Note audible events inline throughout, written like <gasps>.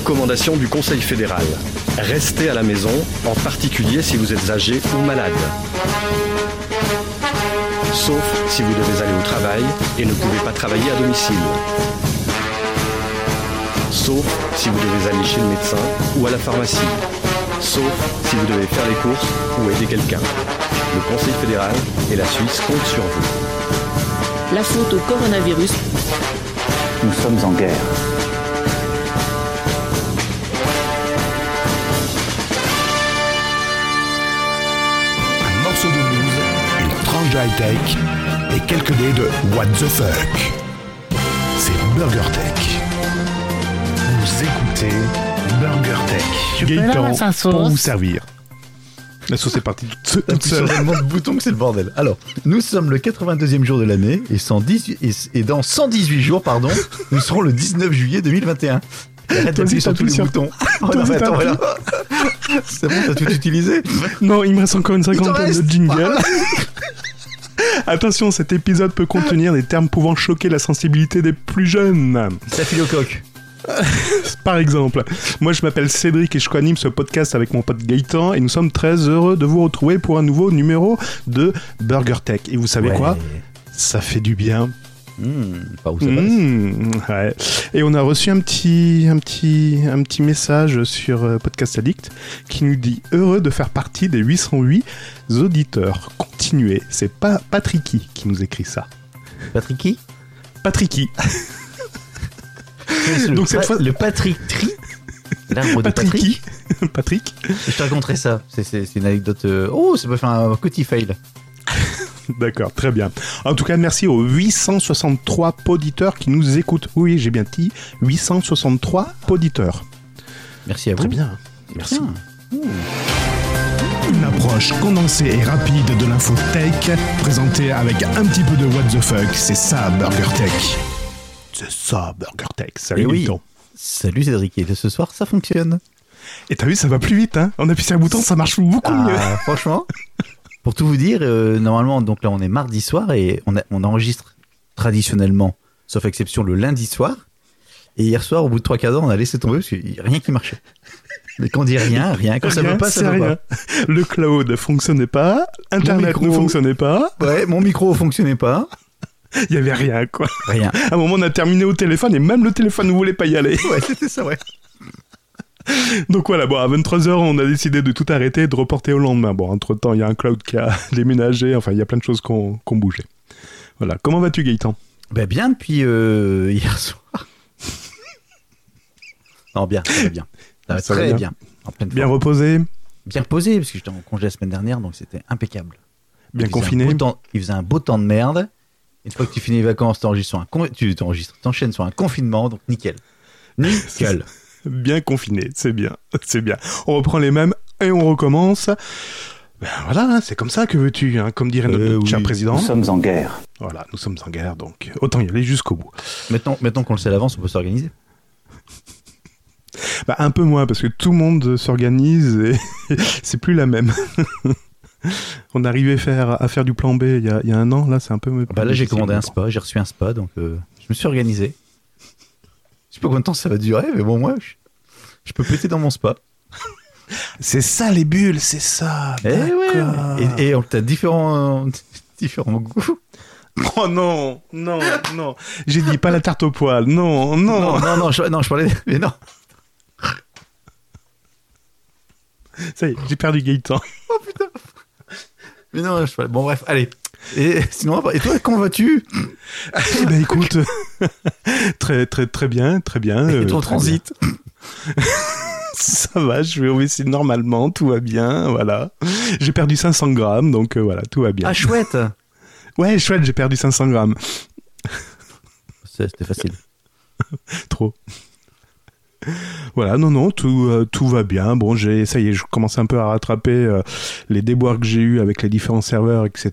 Recommandation du Conseil fédéral. Restez à la maison, en particulier si vous êtes âgé ou malade. Sauf si vous devez aller au travail et ne pouvez pas travailler à domicile. Sauf si vous devez aller chez le médecin ou à la pharmacie. Sauf si vous devez faire les courses ou aider quelqu'un. Le Conseil fédéral et la Suisse comptent sur vous. La faute au coronavirus. Nous sommes en guerre. High-tech et quelques dés de What the fuck. C'est Burger Tech. Vous écoutez Burger Tech. Gaëtan, pour vous servir. La sauce est partie toute, <laughs> toute seule. sur tellement de boutons que c'est le bordel. Alors, nous sommes le 82e jour de l'année et, 118 et, et dans 118 jours, pardon, <laughs> nous serons le 19 juillet 2021. Arrête d'appuyer sur tous les boutons. <laughs> Oh, Toi non, aussi, mais attends, t'appuies. voilà. C'est bon, t'as tout utilisé Non, il me reste encore une cinquantaine de jingles. Attention, cet épisode peut contenir des termes pouvant choquer la sensibilité des plus jeunes. Coq. <laughs> Par exemple, moi je m'appelle Cédric et je co-anime ce podcast avec mon pote Gaëtan et nous sommes très heureux de vous retrouver pour un nouveau numéro de Burger Tech. Et vous savez Ouais. quoi? Ça fait du bien. Hmm, Pas où ça passe. Ouais. Et on a reçu un petit, un petit, un petit message sur euh, Podcast Addict qui nous dit heureux de faire partie des 808 auditeurs. Continuez. C'est pas Patricky qui nous écrit ça. Patricky? le, Donc cette fois- le Patrick Tri? L'arbre de Patrick. Patricky. Patrick? Je te raconterai ça. C'est une anecdote. euh, Oh, ça peut faire un petit fail. D'accord, très bien. En tout cas, merci aux 863 auditeurs qui nous écoutent. Oui, j'ai bien dit 863 auditeurs. Merci à vous. Très bien. Merci. Bien. Une approche condensée et rapide de l'info tech, présentée avec un petit peu de What the fuck. C'est ça, Burger Tech. C'est ça, Burger Tech. Salut, Eh oui. Salut Cédric. Et ce soir, ça fonctionne. Et t'as vu, ça va plus vite, hein On appuie sur un bouton, ça marche beaucoup mieux. Ah, franchement, <laughs> pour tout vous dire, euh, normalement, donc là, on est mardi soir et on, a- on enregistre traditionnellement, sauf exception, le lundi soir. Et hier soir, au bout de trois quarts d'heure, on a laissé tomber parce qu'il n'y a rien qui marchait. Mais quand on dit rien, rien, quand ça veut pas, ça veut rien. Le cloud ne fonctionnait pas, Internet micro- ne fonctionnait pas, pas. Ouais, mon micro fonctionnait pas. il y avait rien, quoi. Rien. À un moment, on a terminé au téléphone et même le téléphone ne voulait pas y aller. Ouais, c'était ça, ouais. <laughs> Donc voilà, bon, à 23h, on a décidé de tout arrêter et de reporter au lendemain. Bon, entre-temps, il y a un cloud qui a <laughs> déménagé, enfin, il y a plein de choses qui ont bougé. Voilà. Comment vas-tu, Gaëtan? Ben bien depuis euh, <laughs> hier soir. non, bien, ça va bien. Ça va Ça va très bien. bien. En pleine Bien reposé? Bien reposé parce que j'étais en congé la semaine dernière, donc c'était impeccable. Bien Il confiné? temps- Il faisait un beau temps de merde. Une fois que tu finis les vacances, t'enregistres sur un con- tu t'enchaînes sur un confinement, donc nickel. Nickel. Bien confiné, c'est bien, <laughs> c'est bien. On reprend les mêmes et on recommence. Ben voilà, hein, c'est comme ça que veux-tu, hein, comme dirait notre Euh, oui. cher président. Nous sommes en guerre. Voilà, nous sommes en guerre, donc autant y aller jusqu'au bout. maintenant, maintenant qu'on le sait à l'avance, on peut s'organiser. Bah, un peu moins, parce que tout le monde s'organise et <laughs> c'est plus la même. <laughs> On arrivait faire, à faire du plan B il y a, il y a un an, là c'est un peu... Bah là, j'ai commandé un spa, j'ai reçu un spa, donc euh, je me suis organisé. Je sais pas combien de temps ça va durer, mais bon, moi, je, je peux péter dans mon spa. C'est ça les bulles, c'est ça Eh ouais, d'accord. Et, et on t'a différents, <laughs> différents goûts. Oh non, non, non. J'ai dit pas la tarte au poil, non, non. Non, non, non, je, non, je parlais. Mais non. Ça y est, j'ai perdu Gaëtan. Mais non, je parlais. Bon, bref, allez. Et sinon, et toi, comment vas-tu Eh ben écoute, <laughs> très très très bien, très bien. Et euh, ton transit. <laughs> Ça va, je vais au WC normalement, tout va bien, voilà. J'ai perdu 500 grammes, donc euh, voilà, tout va bien. Ah, chouette Ouais, chouette, j'ai perdu 500 grammes. C'était facile. <laughs> Trop. <laughs> Voilà, non, non, tout, euh, tout va bien. Bon, j'ai, ça y est, je commence un peu à rattraper euh, les déboires que j'ai eu avec les différents serveurs, etc.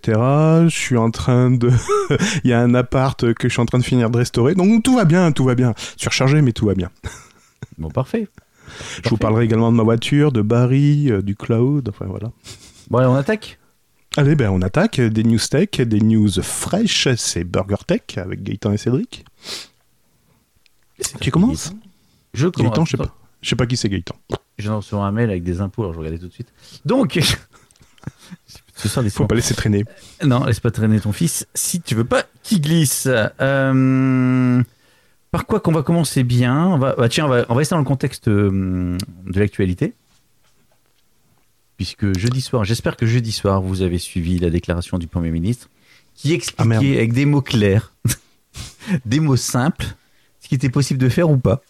Je suis en train de, <laughs> il y a un appart que je suis en train de finir de restaurer, donc tout va bien, tout va bien. Surchargé, mais tout va bien. <laughs> Bon, parfait. Je vous parlerai également de ma voiture, de Barry, euh, du cloud, enfin voilà. Bon, allez, on attaque Allez, ben on attaque des news tech, des news fraîches, c'est Burger Tech avec Gaëtan et Cédric. Tu commences? Je commence. Gaëtan, je sais pas. Je sais pas qui c'est Gaëtan. De recevoir un mail avec des impôts, alors je regardais tout de suite. Donc, <laughs> ce soir, des Faut pas laisser traîner. Non, laisse pas traîner ton fils si tu veux pas qu'il glisse. Euh, par quoi qu'on va commencer bien on va, bah, Tiens, on va, on va rester dans le contexte euh, de l'actualité. Puisque jeudi soir, j'espère que jeudi soir, vous avez suivi la déclaration du Premier ministre qui Ah, expliquait avec des mots clairs, <laughs> des mots simples, ce qui était possible de faire ou pas.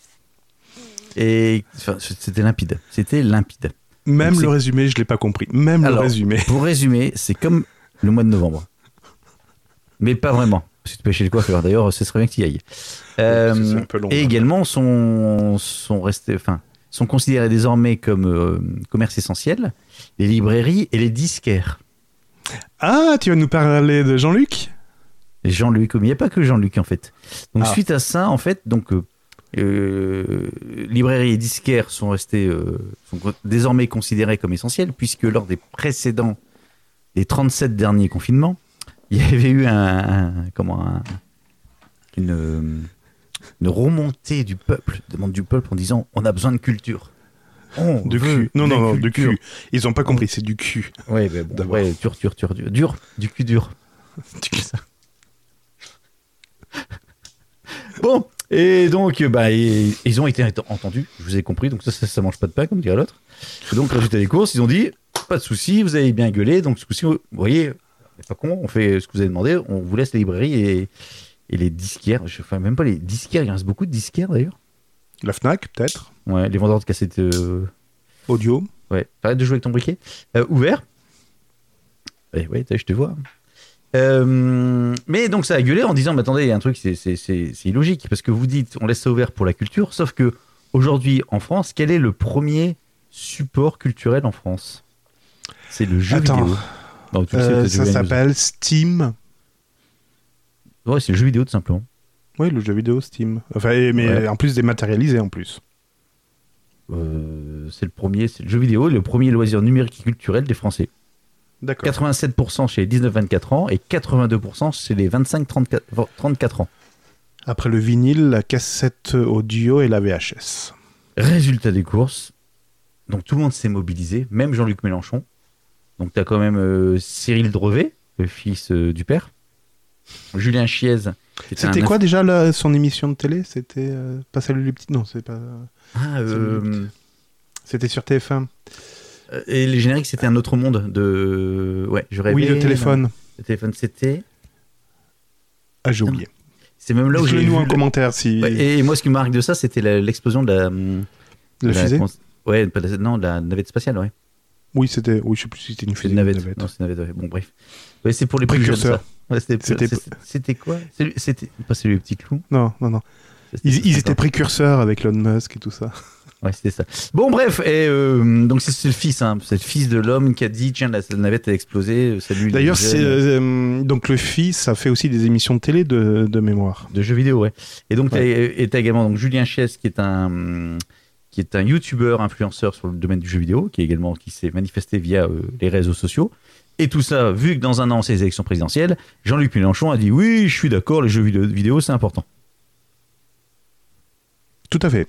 Et enfin, c'était limpide. C'était limpide. Même Donc, le résumé, je l'ai pas compris. Même Alors, le résumé. Pour résumer, c'est comme le mois de novembre. Mais pas vraiment. Que tu peux chez le coiffeur. D'ailleurs, ce serait bien que tu y ailles. Euh, c'est un peu long, et hein. également, sont, sont, restés, enfin, sont considérés désormais comme euh, commerce essentiel les librairies et les disquaires. Ah, tu vas nous parler de Jean-Luc? Jean-Luc, mais il n'y a pas que Jean-Luc en fait. Donc Ah. suite à ça, en fait, donc euh, librairies et disquaires sont restés, euh, sont désormais considérés comme essentiels puisque lors des précédents, des 37 derniers confinements, <laughs> il y avait eu un, un- comment un- une, euh, une remontée du peuple, demande du peuple en disant on a besoin de culture. On De cul. Non, non, non, de cul. Ils ont pas compris, c'est du cul. Ouais, mais bon, ouais, dur, dur, dur, dur, dur, du cul dur. <laughs> Bon, et donc, bah, et- ils ont été entendus, je vous ai compris, donc ça, ça, ça mange pas de pain, comme dirait l'autre. Donc, résultat des courses, ils ont dit, pas de souci, vous avez bien gueulé, donc ce coup-ci, vous voyez, pas con, on fait ce que vous avez demandé, on vous laisse les librairies et, et les disquaires, je, enfin, même pas les disquaires, il reste beaucoup de disquaires d'ailleurs. La Fnac, peut-être. Ouais, les vendeurs de cassettes, euh, Audio. Ouais, arrête de jouer avec ton briquet. Euh, ouvert. Ouais, ouais, je te vois. Euh, mais donc ça a gueulé en disant, mais attendez, il y a un truc, c'est- illogique, parce que vous dites, on laisse ça ouvert pour la culture, sauf que aujourd'hui en France, quel est le premier support culturel en France? C'est le jeu Attends. vidéo. Non, tu le sais, Euh, ça s'appelle Steam. Ouais, c'est le jeu vidéo tout simplement. Oui, le jeu vidéo Steam. Enfin, mais Ouais. en plus dématérialisé en plus. Euh, c'est le premier, c'est le jeu vidéo, le premier loisir numérique et culturel des Français. D'accord. 87% chez les 19-24 ans et 82% chez les 25-34 ans. Après le vinyle, la cassette audio et la VHS. Résultat des courses. Donc tout le monde s'est mobilisé, même Jean-Luc Mélenchon. Donc tu as quand même euh, Cyril Drevet, le fils euh, du père. Julien Chiez. C'était quoi déjà son émission de télé? C'était euh, pas Salut les petits? Non, c'est pas. Ah, euh, C'était sur TF1. Euh, et les génériques, c'était un autre monde de. Ouais, je rêvais. Oui, le téléphone. Le téléphone, c'était. Ah, j'ai oublié. C'est même là où j'ai nous le- commentaire si. Ouais, et moi, ce qui me marque de ça, c'était l'explosion de la. hum, La de la- fusée Ouais, de non, de la navette spatiale, ouais. Oui, c'était. Oui, je sais plus si c'était une fusée une navette. Non, c'est une navette, ouais. Bon, bref. Ouais, c'est pour les plus jeunes, Précurseur. ça. Ouais, c'était- quoi? C'est- C'était pas celui le petit clou. Non, non, non. Ils, ils étaient précurseurs avec Elon Musk et tout ça. Ouais, c'était ça. Bon, bref, et euh, donc c'est le fils, hein, c'est le fils de l'homme qui a dit tiens, la, la navette a explosé, euh, salut. D'ailleurs, c'est euh, donc le fils a fait aussi des émissions de télé de, de mémoire. de jeux vidéo, ouais. Et donc, Ouais. et t'as également donc, Julien Chies, qui est un qui est un youtubeur influenceur sur le domaine du jeu vidéo, qui est également qui s'est manifesté via euh, les réseaux sociaux. Et tout ça, vu que dans un an, c'est les élections présidentielles, Jean-Luc Mélenchon a dit oui, je suis d'accord, les jeux vidéo, vidéo c'est important. Tout à fait.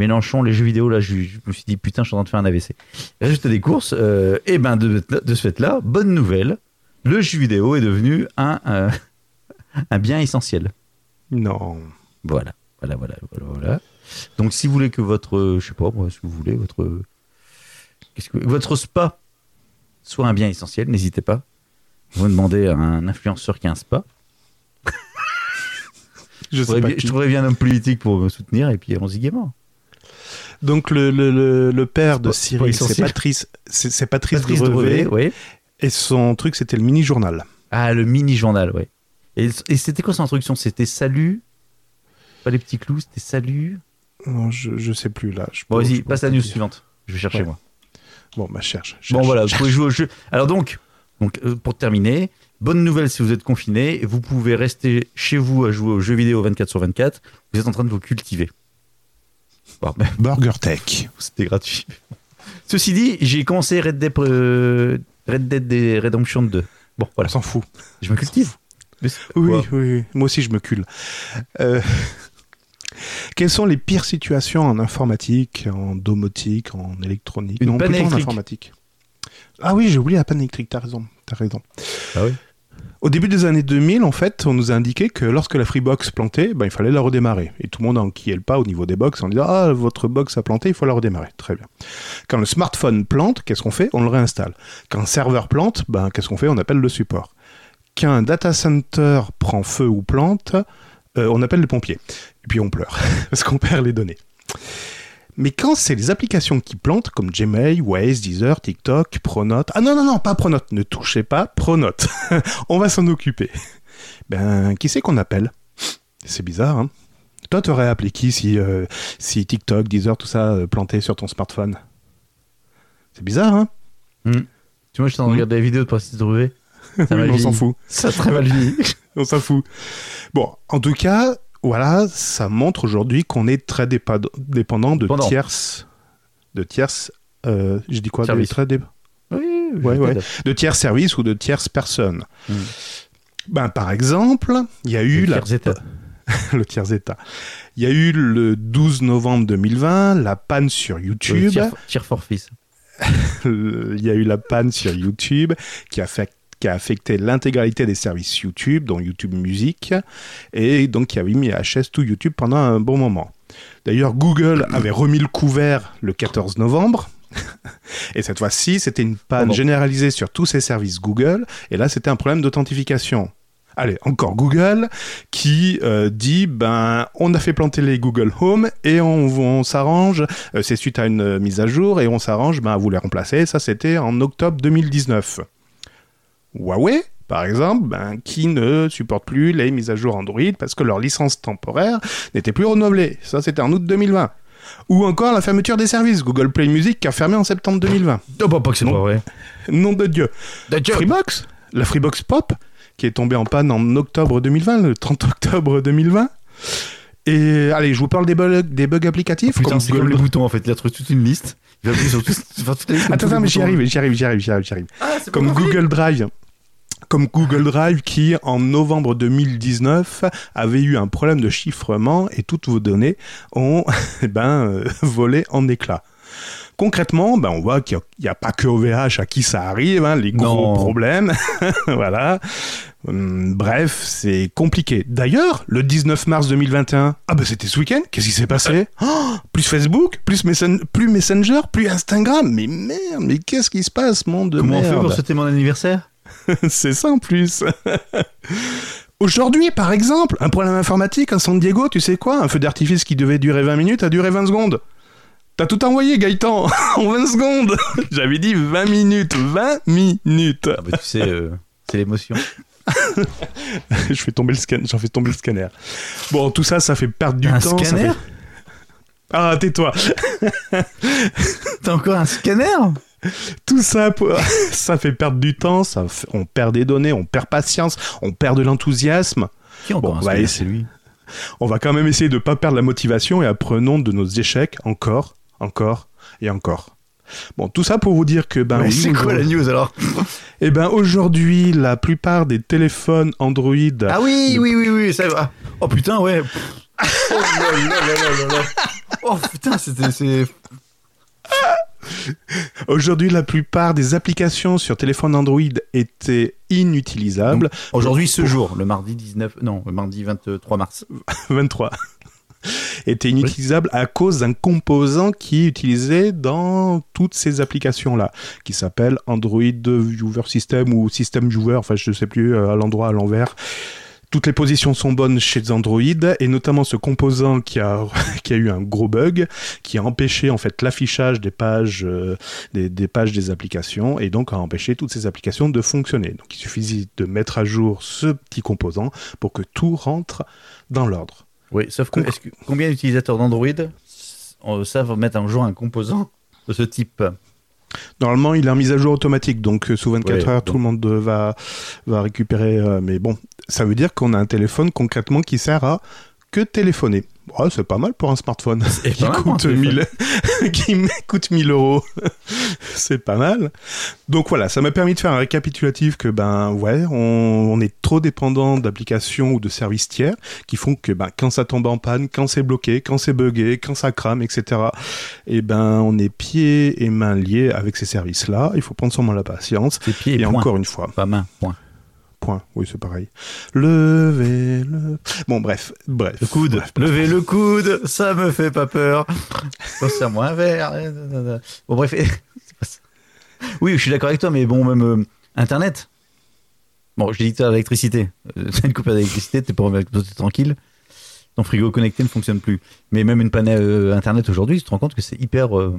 Mélenchon, les jeux vidéo, là, je, je me suis dit, putain, je suis en train de faire un AVC. Résultat des courses, euh, et ben de, de ce fait-là, bonne nouvelle, le jeu vidéo est devenu un, euh, <laughs> un bien essentiel. Non. Voilà, voilà, voilà, voilà, voilà. Donc, si vous voulez que votre, je sais pas, moi, si vous voulez, votre, qu'est-ce que, votre spa soit un bien essentiel, n'hésitez pas. Vous demandez à un influenceur qui a un spa. Je Je sais trouverais pas bien, qui. je trouverais bien un homme politique pour me soutenir, et puis dit gaiement. Donc le, le, le, père de Cyril, c'est. Patrice, c'est Patrice, Patrice Drevet, oui. et son truc c'était le mini journal. Ah, le mini-journal, ouais. Et, et c'était quoi son introduction? C'était salut Pas les petits clous, c'était salut Non, je, je sais plus là. Je Bon, vas-y, passe la news dire. suivante. Je vais chercher, Ouais. moi. Bon, bah cherche. Bon, cherche, voilà, vous pouvez jouer au jeu. Alors donc, donc euh, pour terminer, bonne nouvelle si vous êtes confiné, vous pouvez rester chez vous à jouer aux jeux vidéo 24 sur 24. Vous êtes en train de vous cultiver. Ben, Burger Tech. c'était gratuit. Ceci dit, j'ai commencé Red Dead, euh, Red Dead Redemption 2. Bon, On voilà, s'en fout. je me cultive. Oui, oui, oui. Moi aussi je me cule. Euh, Quelles sont les pires situations en informatique, en domotique, en électronique? Une Non, panne plutôt en électrique. informatique. Ah oui, j'ai oublié la panne électrique, t'as raison, t'as raison. Ah oui? Au début des années 2000, en fait, on nous a indiqué que lorsque la Freebox plantait, ben, il fallait la redémarrer. Et tout le monde enquillait le pas au niveau des box en disant Ah, votre box a planté, il faut la redémarrer. Très bien. Quand le smartphone plante, qu'est-ce qu'on fait? On le réinstalle. Quand un serveur plante, ben, qu'est-ce qu'on fait? On appelle le support. Quand un data center prend feu ou plante, euh, on appelle les pompiers. Et puis on pleure, <laughs> parce qu'on perd les données. Mais quand c'est les applications qui plantent, comme Gmail, Waze, Deezer, TikTok, Pronote... Ah non, non, non, pas Pronote, ne touchez pas Pronote. <laughs> on va s'en occuper. Ben, qui c'est qu'on appelle? C'est bizarre, hein Toi, t'aurais appelé qui si, euh, si TikTok, Deezer, tout ça euh, plantait sur ton smartphone? C'est bizarre, hein Tu vois, je suis en train de Mhm. regarder la vidéo de. <laughs> Ça Oui, m'a mais on s'en fout. Ça très mal vieilli. <laughs> On s'en fout. Bon, en tout cas, voilà, ça montre aujourd'hui qu'on est très dépendant de tierces. De tierces. euh, J'ai dit quoi de, Services. très dé- Oui, Ouais, je ouais. t'adapte. de tiers services ou de tierces personnes. Mm. Ben, par exemple, il y a eu Le la, tiers état. <laughs> le tiers état. Il y a eu le 12 novembre 2020 la panne sur YouTube. tiers for fils. <laughs> Euh, il y a eu la panne sur YouTube qui a, fait- qui a affecté l'intégralité des services YouTube, dont YouTube Music, et donc qui avait mis à HS tout YouTube pendant un bon moment. D'ailleurs, Google <coughs> avait remis le couvert le 14 novembre. <laughs> Et cette fois-ci, c'était une panne Pardon. généralisée sur tous ces services Google. Et là, c'était un problème d'authentification. Allez, encore Google qui euh, dit ben on a fait planter les Google Home et on, on s'arrange. euh, c'est suite à une euh, mise à jour et on s'arrange ben, à vous les remplacer. Ça, c'était en octobre 2019. Huawei, par exemple, ben, qui ne supporte plus les mises à jour Android parce que leur licence temporaire n'était plus renouvelée. Ça, c'était en août 2020. Ou encore la fermeture des services. Google Play Music qui a fermé en septembre 2020. Oh, bah, pas que c'est Non. pas vrai. Nom de Dieu. Freebox, la Freebox Pop, qui est tombée en panne en octobre 2020, le 30 octobre 2020. Et allez, je vous parle des bugs, des bugs applicatifs. Putain, comme comme Google- les boutons en fait. Il a trouvé toute une liste. Il va appuyer sur tout- <laughs> faire toute la liste. comme Attends, mais j'y arrive, j'y arrive, j'y arrive, j'y arrive. Ah, Comme. Google Drive. Comme Google Drive qui, en novembre 2019, avait eu un problème de chiffrement et toutes vos données ont <laughs> eh ben, euh, volé en éclats. Concrètement, ben, on voit qu'il n'y a, pas que OVH à qui ça arrive, hein, les gros Non. problèmes. <laughs> voilà. Hum, bref, c'est compliqué. D'ailleurs, le 19 mars 2021, ah ben c'était ce week-end, qu'est-ce qui s'est passé? <gasps> Oh, Plus Facebook, plus, Messen- plus Messenger, plus Instagram. Mais merde, mais qu'est-ce qui se passe, monde de Comment on fait pour souhaiter mon anniversaire? <laughs> c'est ça en plus. <laughs> Aujourd'hui, par exemple, un problème informatique à San Diego, tu sais quoi? Un feu d'artifice qui devait durer 20 minutes a duré 20 secondes. T'as tout envoyé, Gaëtan, <laughs> en 20 secondes. J'avais dit 20 minutes, 20 minutes. Ah bah tu sais, euh, c'est l'émotion. Je fais tomber le scan, j'en fais tomber le scanner. Bon, tout ça, ça fait perdre du Un temps. ça scanner? fait- Ah, tais-toi. T'as encore un scanner? <laughs> Tout ça, pour- <laughs> ça fait perdre du temps, ça fait- on perd des données, on perd patience, on perd de l'enthousiasme. Qui encore Bon, bah, C'est lui. On va quand même essayer de pas perdre la motivation et apprenons de nos échecs encore, encore et encore. Bon, tout ça pour vous dire que ben oui, c'est quoi la news alors <laughs> Eh ben aujourd'hui, la plupart des téléphones Android Ah oui, oui, oui, oui. Ça... ah. Oh putain, ouais. Oh là là là. Oh putain, c'était. <laughs> aujourd'hui la plupart des applications sur téléphone Android étaient inutilisables. Aujourd'hui, ce jour, le mardi 19. Non, le mardi 23 mars. <laughs> 23 étaient inutilisables à cause d'un composant qui est utilisé dans toutes ces applications-là, qui s'appelle Android Viewer System ou System Viewer, enfin je ne sais plus, euh, à l'endroit, à l'envers. Toutes les positions sont bonnes chez Android, et notamment ce composant qui a, <laughs> qui a eu un gros bug, qui a empêché en fait l'affichage des pages, euh, des, des pages des applications, et donc a empêché toutes ces applications de fonctionner. Donc il suffisait de mettre à jour ce petit composant pour que tout rentre dans l'ordre. Oui, sauf que, est-ce que combien d'utilisateurs d'Android euh, savent mettre un jour un composant de ce type? Normalement, il est en mise à jour automatique, donc euh, sous 24 Ouais, heures, tout le monde euh, va, va récupérer. euh, mais bon, ça veut dire qu'on a un téléphone concrètement qui sert à que téléphoner. Ouais, c'est pas mal pour un smartphone qui mal coûte, 1000... <laughs> qui me coûte 1000 euros. c'est pas mal. Donc voilà, ça m'a permis de faire un récapitulatif que ben ouais, on, on est trop dépendant d'applications ou de services tiers qui font que ben quand ça tombe en panne, quand c'est bloqué, quand c'est buggé, quand ça crame, etc. Et ben on est pieds et mains liés avec ces services-là. Il faut prendre sûrement la patience. C'est pied et, Et, encore une fois, Pas main, point. Point. Oui, c'est pareil. Levez le. Bon, bref, bref. Le coude. Bref, Levez le coude, ça me fait pas peur. C'est moi un verre. Bon, bref. <laughs> Oui, je suis d'accord avec toi, mais bon, même euh, Internet. Bon, je dis que t'as l'électricité. Euh, T'as une coupure d'électricité, t'es pas t'es tranquille. Ton frigo connecté ne fonctionne plus. Mais même une panne euh, Internet aujourd'hui, tu te rends compte que c'est hyper. euh,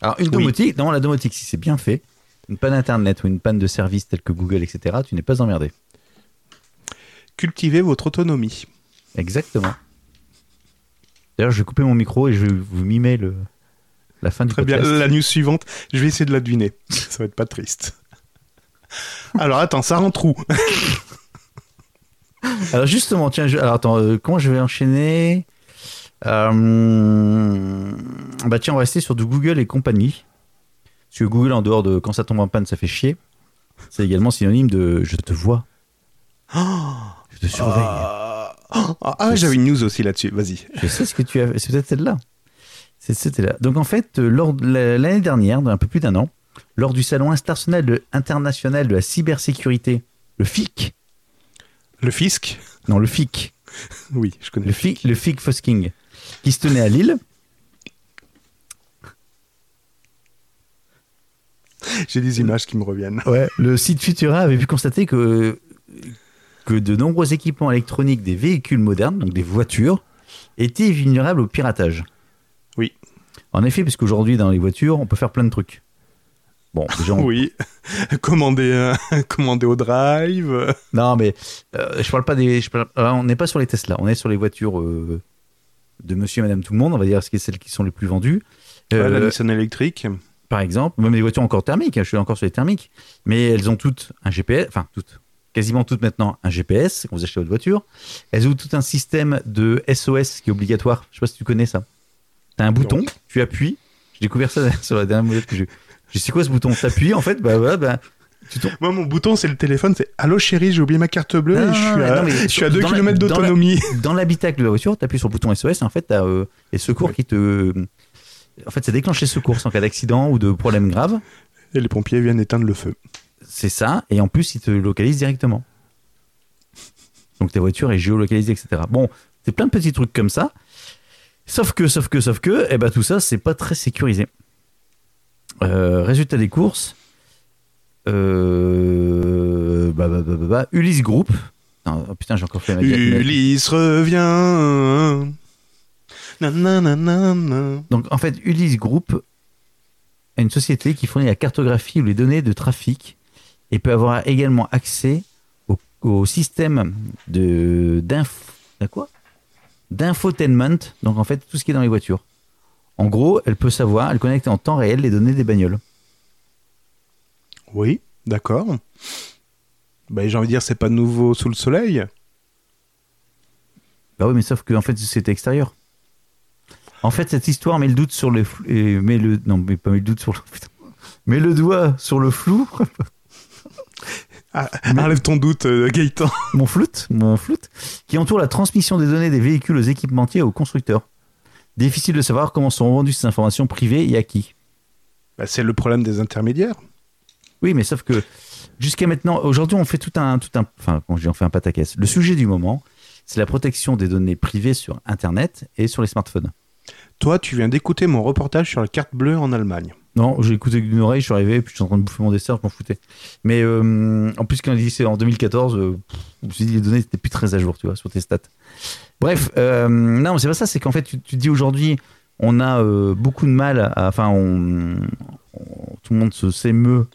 Alors, une Oui. domotique, non, la domotique, si c'est bien fait, une panne Internet ou une panne de service telle que Google, etc., tu n'es pas emmerdé. Cultivez votre autonomie. Exactement. D'ailleurs, je vais couper mon micro et je vais vous mimer le, la fin du Très bien. La news suivante, je vais essayer de la deviner. Ça va être pas triste. Alors attends, ça rentre où? <laughs> Alors justement, tiens, je- alors attends, euh, comment je vais enchaîner? Euh, Bah tiens, on va rester sur du Google et compagnie. Parce que Google, en dehors de quand ça tombe en panne, ça fait chier. C'est également synonyme de je te vois. Je te surveille. Ah, ah, j'avais une news aussi là-dessus. Vas-y. Je sais ce que tu as. C'est peut-être celle-là. C'est c'était là. Donc en fait, euh, l'année dernière, un peu plus d'un an, lors du salon international de, international de la cybersécurité, le FIC, Le fisc non le FIC, Oui, je connais. le FIC, le FIC Fosking, qui se tenait à Lille. <laughs> J'ai des images qui me reviennent. Ouais. Le site Futura avait pu constater que que de nombreux équipements électroniques des véhicules modernes, donc des voitures, étaient vulnérables au piratage. Oui. En effet, puisqu'aujourd'hui dans les voitures, on peut faire plein de trucs. Bon, <laughs> déjà, on Oui. <laughs> commander, commander au drive. Non, mais euh, je parle pas des. je parle- alors, on n'est pas sur les Tesla, on est sur les voitures euh, de monsieur et madame tout le monde, on va dire ce qui est celles qui sont les plus vendues. Euh, Ouais, la Nissan électrique. Par exemple, même les voitures encore thermiques, hein, je suis encore sur les thermiques, mais elles ont toutes un GPS, enfin toutes, quasiment toutes maintenant un GPS quand vous achetez votre voiture. Elles ont tout un système de SOS qui est obligatoire. Je sais pas si tu connais ça. Tu as un bouton, tu appuies. J'ai découvert ça <laughs> sur la dernière modèle que j'ai. Je sais quoi ce bouton? T'appuies en fait, bah voilà, bah, tombes. Moi, mon bouton, c'est le téléphone. C'est Allô chérie, j'ai oublié ma carte bleue Non, et je suis non, à, non, mais je suis à 2 dans la- km d'autonomie. dans l'habitacle de la voiture, tu appuies sur le bouton SOS et en fait, tu as les secours qui te. En fait, ça déclenche les secours en cas d'accident ou de problème grave. Et les pompiers viennent éteindre le feu. C'est ça. Et en plus, ils te localisent directement. Donc ta voiture est géolocalisée, etc. Bon, c'est plein de petits trucs comme ça. Sauf que, sauf que, sauf que, eh ben, tout ça, c'est pas très sécurisé. Euh, résultat des courses. Euh, bah, bah, bah, bah, bah, Ulysse Group. Non, oh, putain, j'ai encore fait ma Ulysse revient. Donc en fait, Ulysse Group est une société qui fournit la cartographie ou les données de trafic et peut avoir également accès au, au système de d'infotainment. Donc en fait, tout ce qui est dans les voitures. En gros, elle peut savoir, elle connecte en temps réel les données des bagnoles. Oui, d'accord. Bah, j'ai envie de dire, c'est pas nouveau sous le soleil. Bah oui, mais sauf que en fait, c'était extérieur. En fait, cette histoire met le doute sur le flou- et met le non, mais pas met le doute sur le putain. met le doigt sur le flou Ah, Enlève ton doute, euh, Gaëtan. <laughs> mon floute, mon floute, qui entoure la transmission des données des véhicules aux équipementiers et aux constructeurs. Difficile de savoir comment sont vendues ces informations privées et à qui. Bah, c'est le problème des intermédiaires. Oui, mais sauf que jusqu'à maintenant, aujourd'hui, on fait tout un, tout un, enfin, quand je dis on fait un pataquès. Le sujet du moment, c'est la protection des données privées sur Internet et sur les smartphones. Toi, tu viens d'écouter mon reportage sur la carte bleue en Allemagne. Non, j'ai écouté d'une oreille, je suis arrivé, puis je suis en train de bouffer mon dessert, je m'en foutais. Mais euh, en plus, quand il dit c'est en 2014, euh, je me suis dit les données n'étaient plus très à jour, tu vois, sur tes stats. Bref, euh, non, mais c'est pas ça, c'est qu'en fait, tu, tu te dis aujourd'hui, on a euh, beaucoup de mal, à- enfin, on, on- tout le monde se s'émeut,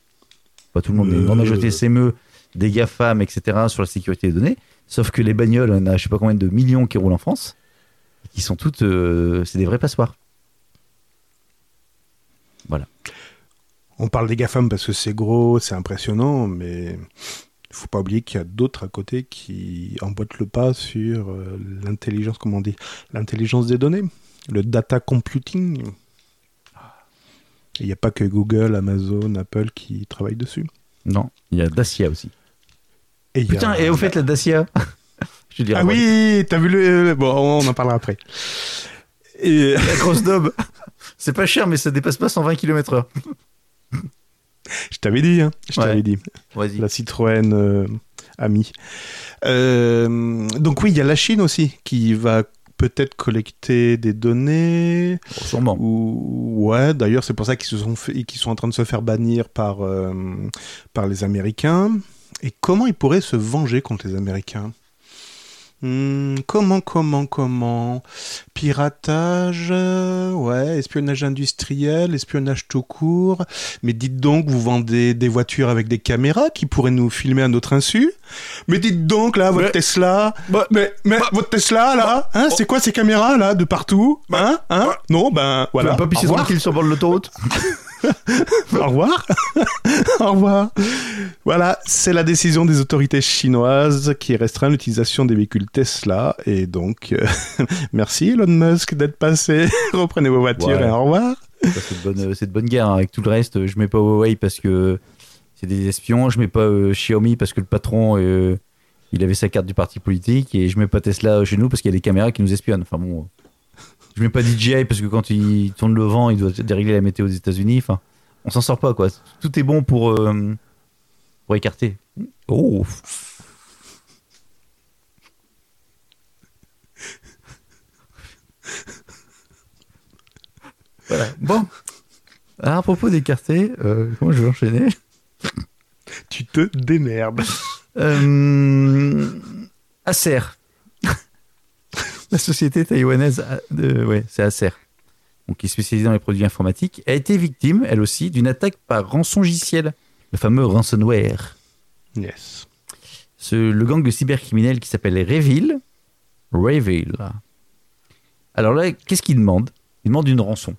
pas tout le monde, mais une grande majorité s'émeut des GAFAM, etc., sur la sécurité des données. Sauf que les bagnoles, on a je sais pas combien de millions qui roulent en France, qui sont toutes, euh, c'est des vrais passoires. On parle des GAFAM parce que c'est gros, c'est impressionnant, mais Il faut pas oublier qu'il y a d'autres à côté qui emboîtent le pas sur euh, l'intelligence, comment on dit, l'intelligence des données, le data computing. Il n'y a pas que Google, Amazon, Apple qui travaillent dessus. Non, il y a Dacia aussi. Et a- Putain, et au fait, la Dacia? Je dirais Ah oui, t'as vu le... Bon, on en parlera après. Et... La grosse <laughs> daube. C'est pas cher, mais ça dépasse pas 120 km/h. Je t'avais dit, hein. Je Ouais. t'avais dit. Vas-y. La Citroën euh, Ami. Euh, donc oui, il y a la Chine aussi qui va peut-être collecter des données. Sûrement. Ou ouais, d'ailleurs c'est pour ça qu'ils se sont fait, qu'ils sont en train de se faire bannir par euh, par les Américains. Et comment ils pourraient se venger contre les Américains? Hmm, Comment, comment, comment? Piratage, euh, ouais, espionnage industriel, espionnage tout court. Mais dites donc, vous vendez des voitures avec des caméras qui pourraient nous filmer à notre insu? Mais dites donc, là, votre Mais- Tesla, Bah- mais, mais votre Tesla, là, hein, c'est quoi ces caméras, là, de partout? Hein Hein? Non, ben, Tu voilà. vas pas pisser sur le bord de l'autoroute <laughs> Au revoir. Au revoir. Voilà, c'est la décision des autorités chinoises qui restreint l'utilisation des véhicules Tesla. Et donc, euh, <laughs> merci Elon Musk d'être passé. <laughs> Reprenez vos voitures Ouais. et au revoir. C'est de bonne, de bonne guerre. hein. Avec tout le reste, je mets pas Huawei parce que c'est des espions. Je mets pas euh, Xiaomi parce que le patron, euh, il avait sa carte du parti politique. Et je mets pas Tesla chez nous parce qu'il y a des caméras qui nous espionnent. Enfin bon. Je mets pas DJI parce que quand il tourne le vent, il doit dérégler la météo aux États-Unis. Enfin, on s'en sort pas quoi. Tout est bon pour, euh, pour écarter. Oh Voilà. Bon. Alors, à propos d'écarter, euh, comment je vais enchaîner Tu te démerdes. euh, Acer. La société taïwanaise, de, ouais, c'est Acer, donc qui est spécialisée dans les produits informatiques, a été victime, elle aussi, d'une attaque par rançongiciel, le fameux ransomware. Yes. Ce, le gang de cybercriminels qui s'appelle Revil. Revil. Alors là, qu'est-ce qu'ils demandent? Ils demandent une rançon.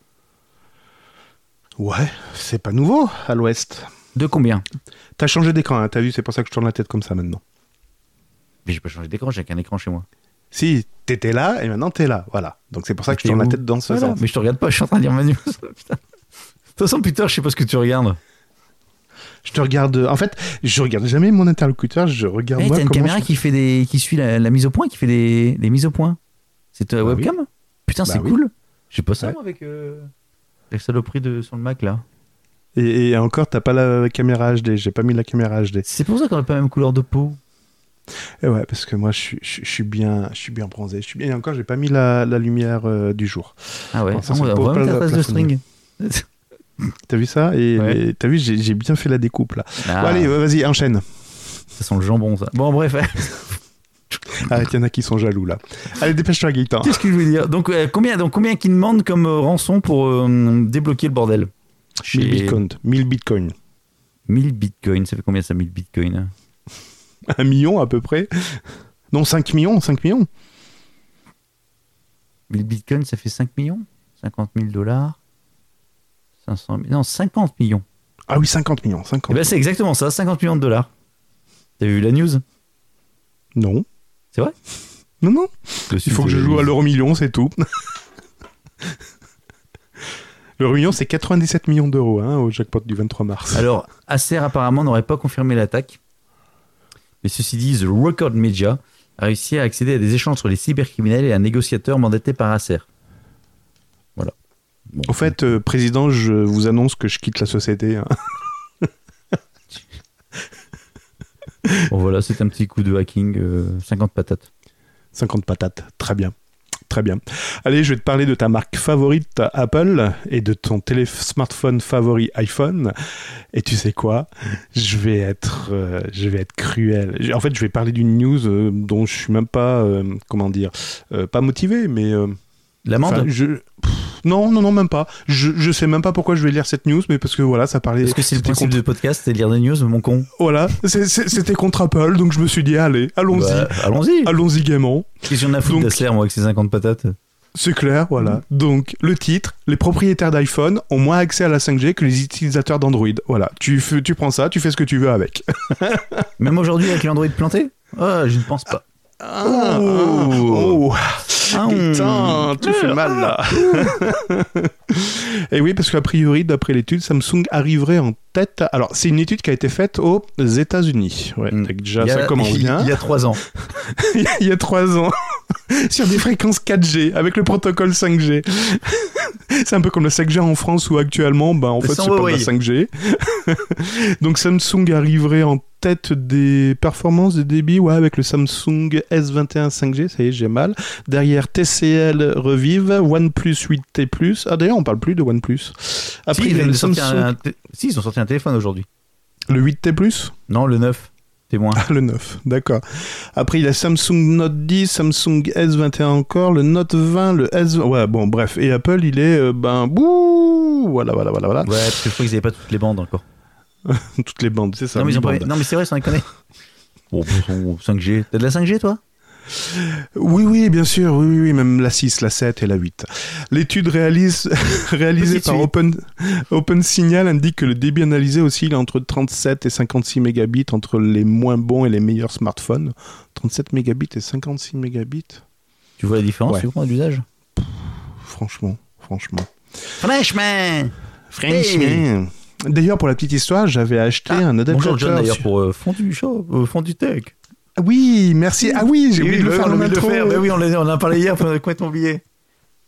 Ouais, c'est pas nouveau à l'ouest. De combien? T'as changé d'écran, hein, t'as vu, c'est pour ça que je tourne la tête comme ça maintenant. Mais j'ai pas changé d'écran, j'ai qu'un écran chez moi. Si, t'étais là et maintenant t'es là, voilà. Donc c'est pour ça que je tourne la tête dans ce Voilà. sens. Mais je te regarde pas, je suis en train de lire ma news. Putain. De toute façon, Peter, je sais pas ce que tu regardes. Je te regarde. En fait, je regarde jamais mon interlocuteur, je regarde Hey, moi t'as une caméra je- qui fait des, qui suit la, la mise au point, qui fait des, des mises au point. C'est ta Bah webcam? Putain, Bah c'est oui. cool. J'ai pas ça Ouais. avec euh, la saloperie de sur le Mac là. Et, et encore, t'as pas la caméra HD. J'ai pas mis la caméra HD. C'est pour ça qu'on a pas la même couleur de peau. Et ouais, parce que moi, je suis, je, je suis bien, je suis bien bronzé. Je suis bien. Et encore, j'ai pas mis la, la lumière euh, du jour. Ah ouais, ça, Ah, on on va trace de string. <laughs> T'as vu ça? Et, Ouais. t'as vu, j'ai bien fait la découpe là. Ah, Bon, allez, vas-y, enchaîne. ça sent le jambon ça. Bon bref, <laughs> Ah, il y en a qui sont jaloux là. Allez, dépêche-toi, Gaëtan. qu'est-ce que je voulais dire? Donc euh, combien, donc combien qu'ils demandent comme euh, rançon pour euh, débloquer le bordel? 1000 Chez- bitcoins. 1000 bitcoins. 1000 bitcoins, ça fait combien ça 1000 bitcoins hein? <laughs> Un million à peu près. Non, 5 millions, 5 millions. 1000 bitcoins, ça fait 5 millions? 50 000 dollars? 500 000... Non, 50 millions. Ah oui, 50 millions, 50. Eh ben, c'est exactement ça, 50 millions de dollars. T'as vu la news? Non. C'est vrai? Non, non. Le Il faut que je joue à l'euro million, c'est tout. <laughs> L'euro million, c'est 97 millions d'euros hein, au jackpot du 23 mars. Alors, Acer apparemment n'aurait pas confirmé l'attaque. Mais ceci dit, The Record Media a réussi à accéder à des échanges entre les cybercriminels et un négociateur mandaté par Acer. Voilà. Bon, Au fait, euh, président, je vous annonce que je quitte la société. hein. <laughs> bon, voilà, c'est un petit coup de hacking, euh, 50 patates. 50 patates, très bien. Très bien. Allez, je vais te parler de ta marque favorite Apple et de ton télé smartphone favori iPhone. Et tu sais quoi? Je vais être, euh, je vais être cruel. En fait, je vais parler d'une news euh, dont je suis même pas, euh, comment dire, pas motivé, mais L'amende je, pff, non, non, non, même pas. Je, je sais même pas pourquoi je vais lire cette news, mais parce que voilà, ça parlait. Est-ce que c'est le principe contre- de podcast, c'est de lire des news, mon con Voilà, c'était contre Apple, donc je me suis dit, allez, allons-y, Bah, Allons-y allons-y gaiement. Qu'est-ce foutre Donc- d'Acer, moi, avec ses 50 patates C'est clair, voilà. Donc, le titre, les propriétaires d'iPhone ont moins accès à la 5G que les utilisateurs d'Android. Voilà, tu, tu prends ça, tu fais ce que tu veux avec. <laughs> Même aujourd'hui avec l'Android planté? Ah, je ne pense pas. Ah, Oh. oh. Ah, Putain, tu fais mal là. <laughs> Et oui, parce qu'a priori, d'après l'étude, Samsung arriverait en tête. Alors, c'est une étude qui a été faite aux États-Unis. Ouais, Mm. donc déjà, a- ça commence il- bien. Il y a trois ans. <laughs> il y a trois ans <laughs> sur des fréquences 4G avec le protocole 5G. c'est un peu comme la 5G en France où actuellement, bah, en fait, c'est pas de la Huawei. 5G. Donc Samsung arriverait en tête des performances de débit ouais, avec le Samsung S21 5G, ça y est, j'ai mal. Derrière TCL revive, OnePlus 8T+. Ah d'ailleurs, on parle plus de OnePlus. Après, si, il y a ils le ont sorti Samsung... un té- si, ils ont sorti un téléphone aujourd'hui. Le 8T+. Non, le 9. Témoin. Ah, le 9, d'accord. Après, il y a Samsung Note 10, Samsung S21 encore, le Note 20, le S... Ouais, bon, bref. Et Apple, il est, euh, ben, bouh Voilà, voilà, voilà, voilà. Ouais, parce que je crois qu'ils n'avaient pas toutes les bandes encore. <laughs> Toutes les bandes, c'est ça. non, mais pas... non, c'est vrai, sans déconner. <laughs> Bon, bon, 5G. T'as de la 5G, toi? Oui, oui, bien sûr, oui, oui, oui, même la 6, la 7 et la 8. L'étude réalise, <laughs> réalisée par. Open, Open Signal indique que le débit analysé oscille entre 37 et 56 mégabits entre les moins bons et les meilleurs smartphones. 37 mégabits et 56 mégabits Tu vois la différence, Ouais. tu comprends l'usage Franchement, franchement. Franchement Franchement. D'ailleurs, pour la petite histoire, j'avais acheté Ah, un adaptateur. Bonjour John d'ailleurs pour euh, Fondu Show, euh, Fondu Tech. Ah Oui, merci. Ah oui, j'ai oublié de le faire on le faire. Bah oui, on en a parlé hier, on a complètement oublié.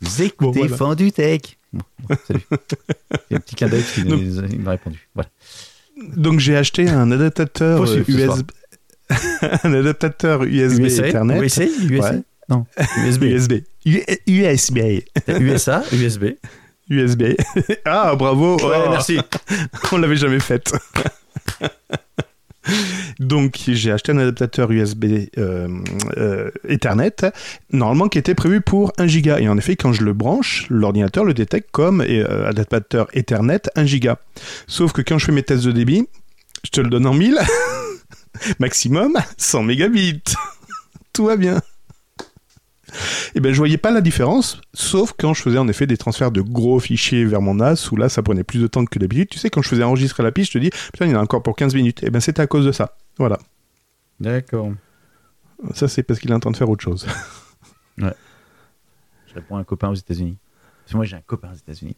Vous écoutez voilà. Fondu Tech. Bon, bon, salut. Il y a un petit clin d'œil qui il m'a répondu. Voilà. Donc j'ai acheté un adaptateur euh, USB. un adaptateur USB USA, Ethernet. USA, USA Ouais. Non, USB. USB. U- USB. USA, USB. USB. <laughs> ah, bravo. Ouais, Oh, merci. On l'avait jamais faite. Donc j'ai acheté un adaptateur USB euh, euh, Ethernet, normalement qui était prévu pour 1 giga. Et en effet, quand je le branche, l'ordinateur le détecte comme euh, adaptateur Ethernet 1 giga. Sauf que quand je fais mes tests de débit, je te le donne en 1000, <laughs> maximum 100 mégabits. Tout va bien. Et ben je voyais pas la différence, sauf quand je faisais en effet des transferts de gros fichiers vers mon NAS, où là ça prenait plus de temps que d'habitude. Tu sais, quand je faisais enregistrer la piste, je te dis, putain, il y en a encore pour 15 minutes. Et ben c'était à cause de ça. Voilà. D'accord. Ça c'est parce qu'il est en train de faire autre chose. Je réponds à un copain aux États-Unis. Parce que moi j'ai un copain aux États-Unis.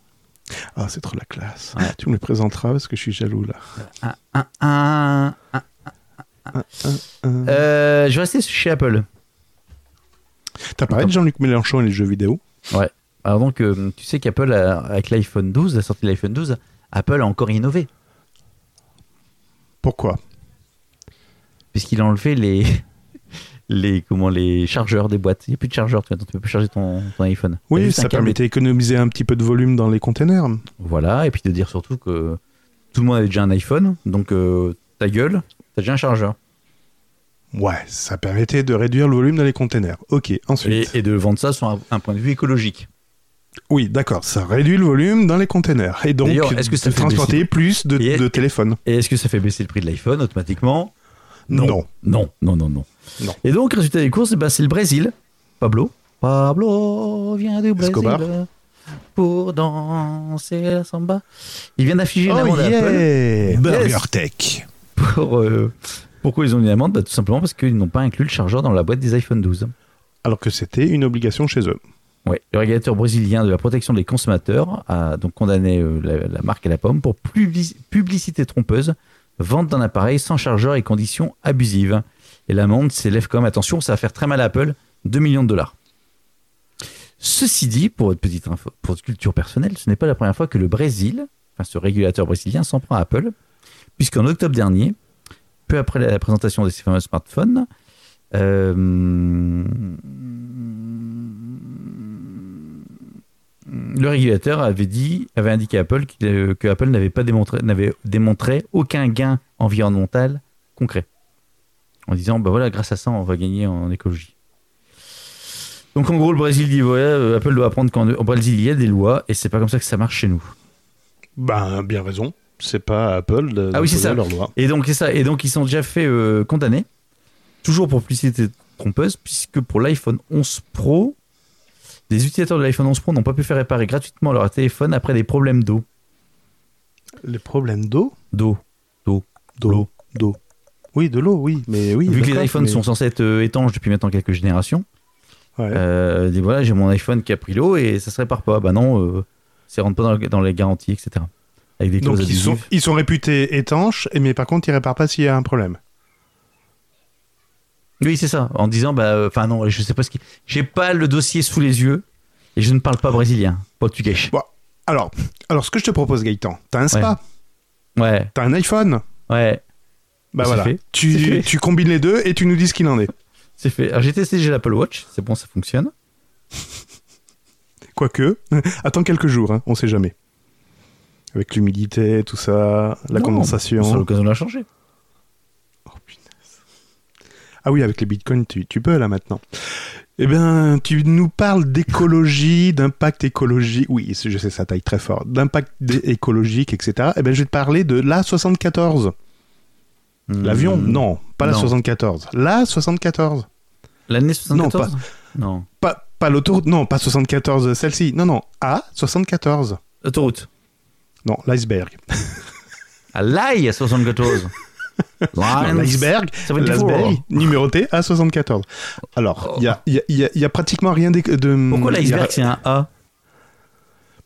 Ah, c'est trop la classe. Ouais. Tu me le présenteras parce que je suis jaloux là. Euh, je vais rester chez Apple. T'as parlé de Jean-Luc Mélenchon et les jeux vidéo Alors donc, euh, tu sais qu'Apple, avec l'iPhone 12, la sortie de l'iPhone 12, Apple a encore innové. Pourquoi? Puisqu'il a enlevé les, <laughs> les, comment, les chargeurs des boîtes. Il n'y a plus de chargeur, tu peux plus charger ton, ton iPhone. Oui, ça permettait d'économiser un petit peu de volume dans les containers. Voilà, et puis de dire surtout que tout le monde avait déjà un iPhone, donc euh, ta gueule, t'as déjà un chargeur. Ouais, ça permettait de réduire le volume dans les containers. Ok, ensuite. et de vendre ça sur un, un point de vue écologique. Oui, d'accord, ça réduit le volume dans les containers. Et donc, est-ce que ça de fait transporter plus de, Et- de téléphones Et est-ce que ça fait baisser le prix de l'iPhone automatiquement? Non. Non, non, non, non. Non. Et donc, résultat des courses, ben, c'est le Brésil. Pablo. Pablo vient du Brésil Escobar. pour danser la samba. Il vient d'afficher Oh Apple. yeah Burger Burger Tech Pour, euh, pourquoi ils ont mis une amende? Bah, Tout simplement parce qu'ils n'ont pas inclus le chargeur dans la boîte des iPhone 12. Alors que c'était une obligation chez eux. Ouais. Le régulateur brésilien de la protection des consommateurs a donc condamné euh, la, la marque à la pomme pour publici- publicité trompeuse, vente d'un appareil sans chargeur et conditions abusives. Et l'amende s'élève quand même, attention, ça va faire très mal à Apple, 2 millions de dollars. Ceci dit, pour votre petite info, pour votre culture personnelle, ce n'est pas la première fois que le Brésil, enfin ce régulateur brésilien, s'en prend à Apple, puisqu'en octobre dernier, peu après la présentation de ces fameux smartphones, euh, le régulateur avait dit, avait indiqué à Apple euh, que Apple n'avait pas démontré, n'avait démontré aucun gain environnemental concret. En disant, bah voilà, grâce à ça, on va gagner en écologie. Donc en gros, le Brésil dit, voilà, euh, Apple doit apprendre qu'en Brésil, il y a des lois et c'est pas comme ça que ça marche chez nous. Ben, bien raison. C'est pas à Apple de Ah oui, c'est leurs. Et donc, c'est ça. Et donc, ils sont déjà fait euh, condamner, toujours pour publicité trompeuse, puisque pour l'iPhone 11 Pro, Des utilisateurs de l'iPhone 11 Pro n'ont pas pu faire réparer gratuitement leur téléphone après des problèmes d'eau. Les problèmes d'eau? D'eau. D'eau. L'eau. D'eau. Oui, de l'eau, oui. Mais oui. Vu que les iPhones mais- sont censés être euh, étanches depuis maintenant quelques générations, Ouais. euh, voilà, j'ai mon iPhone qui a pris l'eau et ça se répare pas. Bah non, euh, ça rentre pas dans, le- dans les garanties, etc. Avec des Donc clauses ils sont, adhésives. ils sont réputés étanches, mais par contre ils réparent pas s'il y a un problème. Oui, c'est ça. En disant, bah, euh, enfin non, je sais pas ce qui. J'ai pas le dossier sous les yeux et je ne parle pas brésilien, portugais. Bon, alors, alors ce que je te propose Gaëtan, t'as un spa, Ouais, t'as un iPhone, ouais, bah voilà, fait. C'est tu, fait. tu combines les deux et tu nous dis ce qu'il en est. c'est fait. Alors j'ai testé, j'ai l'Apple Watch, c'est bon, ça fonctionne. Quoique, <laughs> attends quelques jours, hein, on sait jamais. Avec l'humidité, tout ça, la Non, condensation. C'est l'occasion de la changer. Oh, punaise. Ah oui, avec les bitcoins, tu, tu peux là maintenant. Eh bien, tu nous parles d'écologie, d'impact écologique. Oui, je sais, ça taille très fort. D'impact écologique, etc. Eh bien, je vais te parler de l'A74. L'avion Hmm. Non, pas la Non. 74. La 74. L'année 74 Non, Non. Pas, pas l'autoroute, non, pas 74, celle-ci. Non, non, A74. Autoroute. Non, l'iceberg. <laughs> À l'ail à 74. <laughs> Non, Lines. L'iceberg, 74. l'iceberg, numéroté A74. Alors, il y a, il y, a, pratiquement rien de... de Pourquoi l'iceberg c'est un A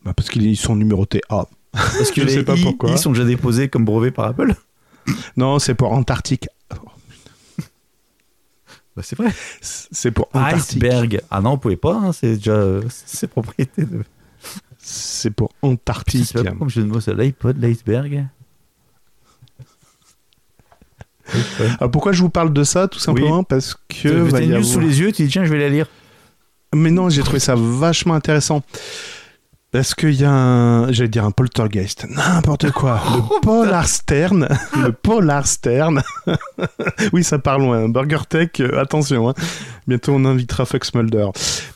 Bah, Parce qu'ils sont numérotés A. Parce que <laughs> Je les sais pas I, pourquoi. I sont déjà déposés comme brevet par Apple Non, c'est pour Antarctique. bah, C'est vrai. C'est pour Antarctique. Iceberg. Ah non, vous pouvez pas, hein, c'est déjà euh, c'est propriété de. C'est pour Antarctique. pas pourquoi je ne c'est l'iPod, l'iceberg. <laughs> Ah, pourquoi je vous parle de ça Tout simplement parce que... Tu as une news avoir- sous les yeux, tu dis tiens, je vais la lire. Mais non, j'ai trouvé ça vachement intéressant. Parce qu'il y a un, j'allais dire un poltergeist, n'importe quoi. <laughs> Le Polar Stern, le Polar Stern. <laughs> oui, ça part loin. Burger Tech, euh, attention. hein. Bientôt, on invitera Fox Mulder.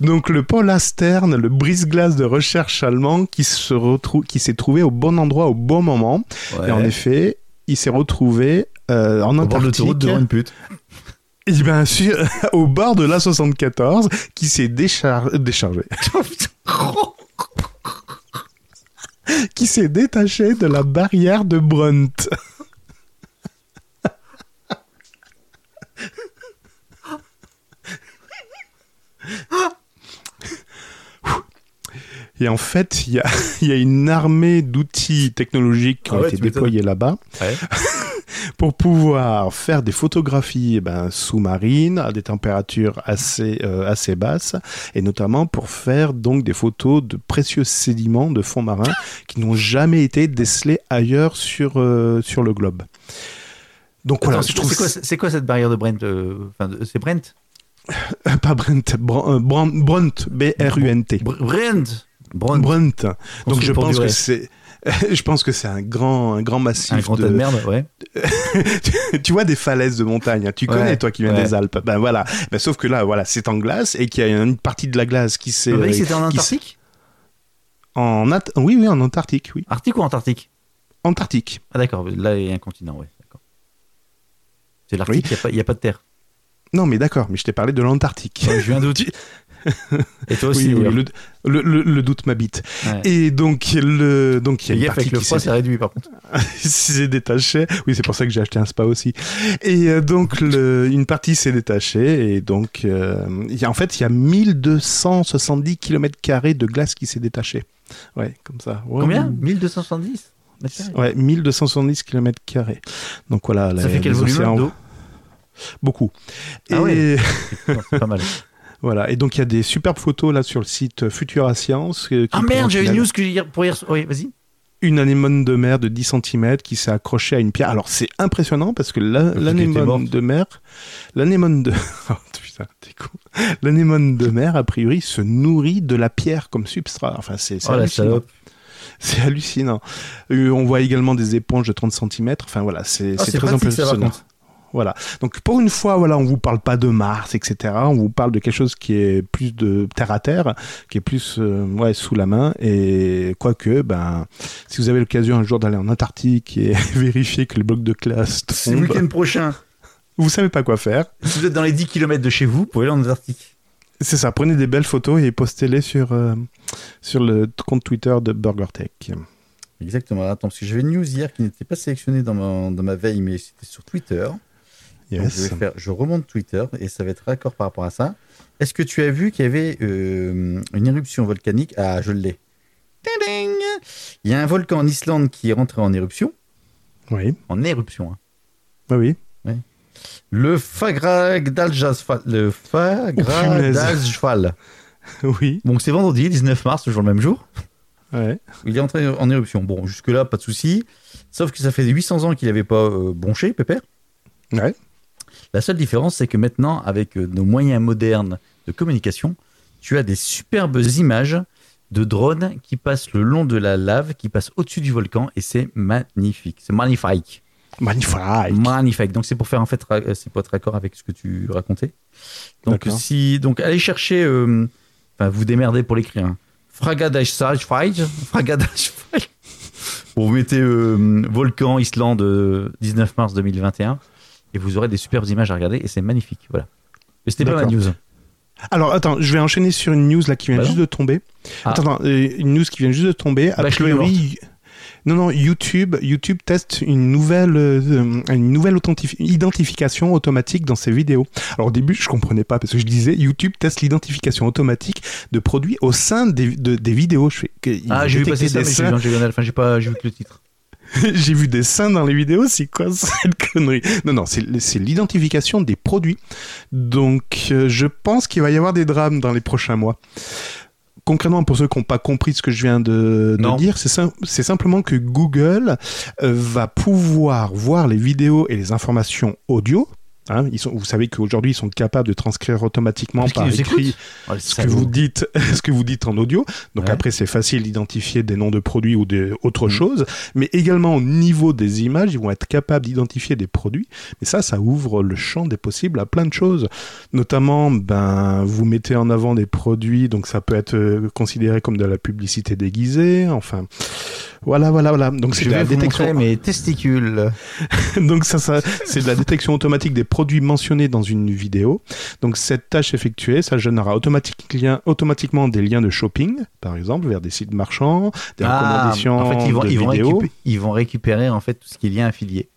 Donc, le Polar Stern, le brise-glace de recherche allemand qui se retrouve, qui s'est trouvé au bon endroit au bon moment. Et en effet, il s'est retrouvé euh, en au bord de Antarctique. devant une pute. <laughs> Et bien sûr, au bord de l'A74, qui s'est déchar- déchargé. <laughs> qui s'est détaché de la barrière de Brunt. <laughs> Et en fait, il y a, <laughs> il y a une armée d'outils technologiques qui Ah ont ouais, été déployés là-bas Ouais. <laughs> pour pouvoir faire des photographies eh ben, sous-marines à des températures assez, euh, assez basses et notamment pour faire donc des photos de précieux sédiments de fonds marins qui n'ont jamais été décelés ailleurs sur, euh, sur le globe. Donc voilà, c'est trouve quoi, cette barrière de Brent euh, C'est Brent? <laughs> Pas Brent, Br- euh, Br- Brunt, B-R-U-N-T. Br- Brent? Brunt. Donc je pense que c'est <laughs> je pense que c'est un grand un grand massif Un grand de, de merde, ouais. <laughs> tu vois des falaises de montagne, hein. tu Ouais, connais toi qui viens ouais. des Alpes. Ben voilà, ben, sauf que là voilà, c'est en glace et qu'il y a une partie de la glace qui s'est mec, euh, c'était en Antarctique en At- oui oui, en Antarctique, oui. Arctique ou Antarctique? Antarctique. Ah d'accord, là il y a un continent, ouais. d'accord. C'est l'Arctique, il n'y a, pas- a de terre. Non mais d'accord, mais je t'ai parlé de l'Antarctique. Ouais, eu un doute. Et toi aussi, oui, le, le, doute m'habite. Ouais. Et donc le donc il y a une partie avec le froid, s'est réduit par contre. <laughs> s'est détaché. Oui, c'est pour ça que j'ai acheté un spa aussi. Et euh, donc, le- une partie s'est détachée. Et donc, euh, y a, en fait, il y a 1270 km de glace qui s'est détachée. Ouais, comme ça. Ouais. Combien? 1270 mètres carrés. Ouais, 1270 km Donc voilà. Ça les- fait quel volume d'eau Beaucoup. Ah et ouais. <laughs> C'est pas mal. Voilà. Et donc, il y a des superbes photos là sur le site Futura Science. euh, qui Ah merde, j'avais une- news que hier, pour hier. Oui, vas-y. une anémone de mer de 10 cm qui s'est accrochée à une pierre. Alors c'est impressionnant parce que l'anémone de mer, l'anémone de <laughs> oh, putain, t'es con. L'anémone de mer a priori se nourrit de la pierre comme substrat. Enfin c'est c'est Oh hallucinant. C'est hallucinant. Euh, on voit également des éponges de 30 cm. Enfin voilà, c'est Ah, très impressionnant. Voilà. Donc pour une fois, voilà, on vous parle pas de Mars, etc. On vous parle de quelque chose qui est plus de terre à terre, qui est plus euh, ouais sous la main. Et quoique, ben, si vous avez l'occasion un jour d'aller en Antarctique et <laughs> vérifier que le bloc de classe C'est le tombe, week-end prochain. vous savez pas quoi faire. Si vous êtes dans les 10 km de chez vous, vous pouvez aller en Antarctique. C'est ça, prenez des belles photos et postez-les sur, euh, sur le compte Twitter de BurgerTech. Exactement. Attends, parce que j'avais une news hier qui n'était pas sélectionnée dans ma, dans ma veille, mais c'était sur Twitter. Donc, je, Yes. vais faire, je remonte Twitter et ça va être raccord par rapport à ça. Est-ce que tu as vu qu'il y avait euh, une éruption volcanique? Ah, je l'ai. Il y a un volcan en Islande qui est rentré en éruption. Oui, En éruption. hein. oui. Le Fagradalsfall. Le Fagradalsfall. <laughs> Oui, Donc c'est vendredi, 19 mars, toujours le même jour. ouais. Il est entré en éruption. Bon, jusque-là, pas de souci. Sauf que ça fait 800 ans qu'il n'avait pas euh, bronché, Pépère. Ouais. La seule différence, c'est que maintenant, avec euh, nos moyens modernes de communication, tu as des superbes images de drones qui passent le long de la lave, qui passent au-dessus du volcan, et c'est magnifique. C'est magnifique. Magnifique. Magnifique. Donc c'est pour faire en fait, euh, c'est pour être d'accord avec ce que tu racontais. Donc si, donc allez chercher, euh, enfin vous démerdez pour l'écrire. Hein. Fragadashfall, Fragadashfall. Bon, vous mettez euh, volcan Islande euh, 19 mars 2021 et vous aurez des superbes images à regarder et c'est magnifique. Voilà. Mais c'était pas ma news. Alors, attends, je vais enchaîner sur une news là qui vient Bah juste de tomber. Ah. Attends, attends, euh, une news qui vient juste de tomber. A priori, non, non, YouTube, YouTube teste une nouvelle, euh, une nouvelle identification automatique dans ses vidéos. Alors au début, je comprenais pas parce que je disais YouTube teste l'identification automatique de produits au sein des, de- des vidéos. Je fais, Ah, j'ai vu passer ça, mais j'ai vu. Enfin, j'ai pas, j'ai vu que le titre. <laughs> J'ai vu des seins dans les vidéos, c'est quoi <laughs> cette connerie? Non, non, c'est l'identification des produits. Donc, euh, je pense qu'il va y avoir des drames dans les prochains mois. Concrètement, pour ceux qui n'ont pas compris ce que je viens de, dire, c'est sim- c'est simplement que Google euh, va pouvoir voir les vidéos et les informations audio. Hein, ils sont, vous savez qu'aujourd'hui, ils sont capables de transcrire automatiquement Parce par écrit. Oh, ce que vous dites, <laughs> ce que vous dites en audio. Donc Ouais. après, c'est facile d'identifier des noms de produits ou des autres Mm. choses. Mais également au niveau des images, ils vont être capables d'identifier des produits. Mais ça, ça ouvre le champ des possibles à plein de choses. Notamment, ben, vous mettez en avant des produits, donc ça peut être euh, considéré comme de la publicité déguisée. Enfin, voilà, voilà, voilà. Donc c'est de la détection. mes testicules. <laughs> Donc ça, ça c'est de la détection automatique des produits mentionnés dans une vidéo. Donc cette tâche effectuée, ça générera automatiquement, automatiquement des liens de shopping, par exemple, vers des sites marchands, des Ah, recommandations en fait, ils vont, de ils, vont vidéos, récupé- ils vont récupérer en fait tout ce qui est lien affilié.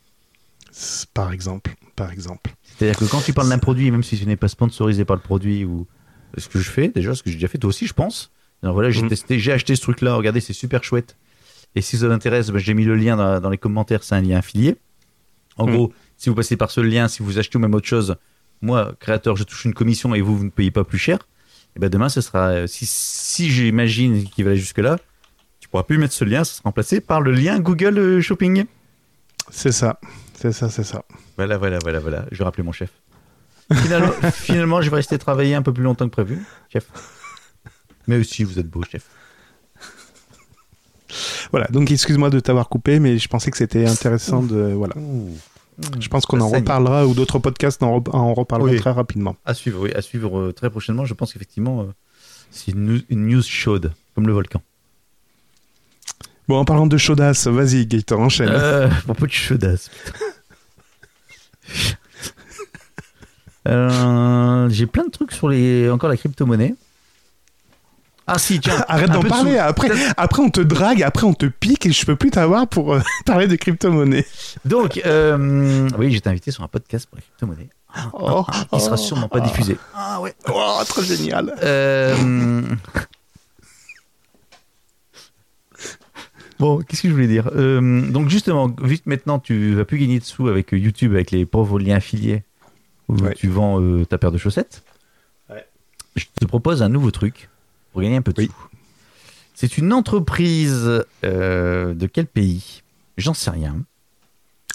Par exemple, par exemple. C'est-à-dire que quand tu parles d'un produit, même si ce n'est pas sponsorisé par le produit ou ce que je fais, déjà, ce que j'ai déjà fait, toi aussi, je pense. Alors voilà, j'ai Mhm. testé, j'ai acheté ce truc-là, regardez, c'est super chouette. Et si ça vous intéresse, ben, j'ai mis le lien dans, dans les commentaires, c'est un lien affilié. En Mhm. gros, si vous passez par ce lien, si vous achetez ou même autre chose, moi, créateur, je touche une commission et vous, vous ne payez pas plus cher. Et ben demain, ce sera, euh, si, si j'imagine qu'il va aller jusque-là, tu pourras plus mettre ce lien, ça sera remplacé par le lien Google euh, Shopping. C'est ça, c'est ça, c'est ça. Voilà, voilà, voilà, voilà. Je vais rappeler mon chef. Finalement, <laughs> finalement, je vais rester travailler un peu plus longtemps que prévu, chef. Mais aussi, vous êtes beau, chef. Voilà, donc excuse-moi de t'avoir coupé, mais je pensais que c'était intéressant de... Voilà. Je pense qu'on Ça en reparlera, ou d'autres podcasts en, en reparleront Oui. très rapidement. À suivre, oui, à suivre euh, très prochainement. Je pense qu'effectivement, euh, c'est une, news- une news chaude, comme le volcan. Bon, en parlant de chaudasse, vas-y Gaëtan, enchaîne. Euh, pour peu de chaudasse. <laughs> Euh, J'ai plein de trucs sur les encore la crypto-monnaie. Ah si, tiens. <laughs> Arrête d'en de parler, après, après on te drague, après on te pique et je peux plus t'avoir pour euh, <laughs> parler de crypto-monnaie. Donc, euh, oui, j'étais invité sur un podcast pour la crypto-monnaie. Oh, Qui sera oh, sûrement pas oh. diffusé. Ah ouais. Oh, trop génial. Euh, Bon, qu'est-ce que je voulais dire? Euh, Donc justement, vu que maintenant tu vas plus gagner de sous avec YouTube, avec les pauvres liens affiliés, où Ouais. tu vends euh, ta paire de chaussettes, Ouais. je te propose un nouveau truc pour gagner un peu de Oui. sous. C'est une entreprise euh, de quel pays? J'en sais rien.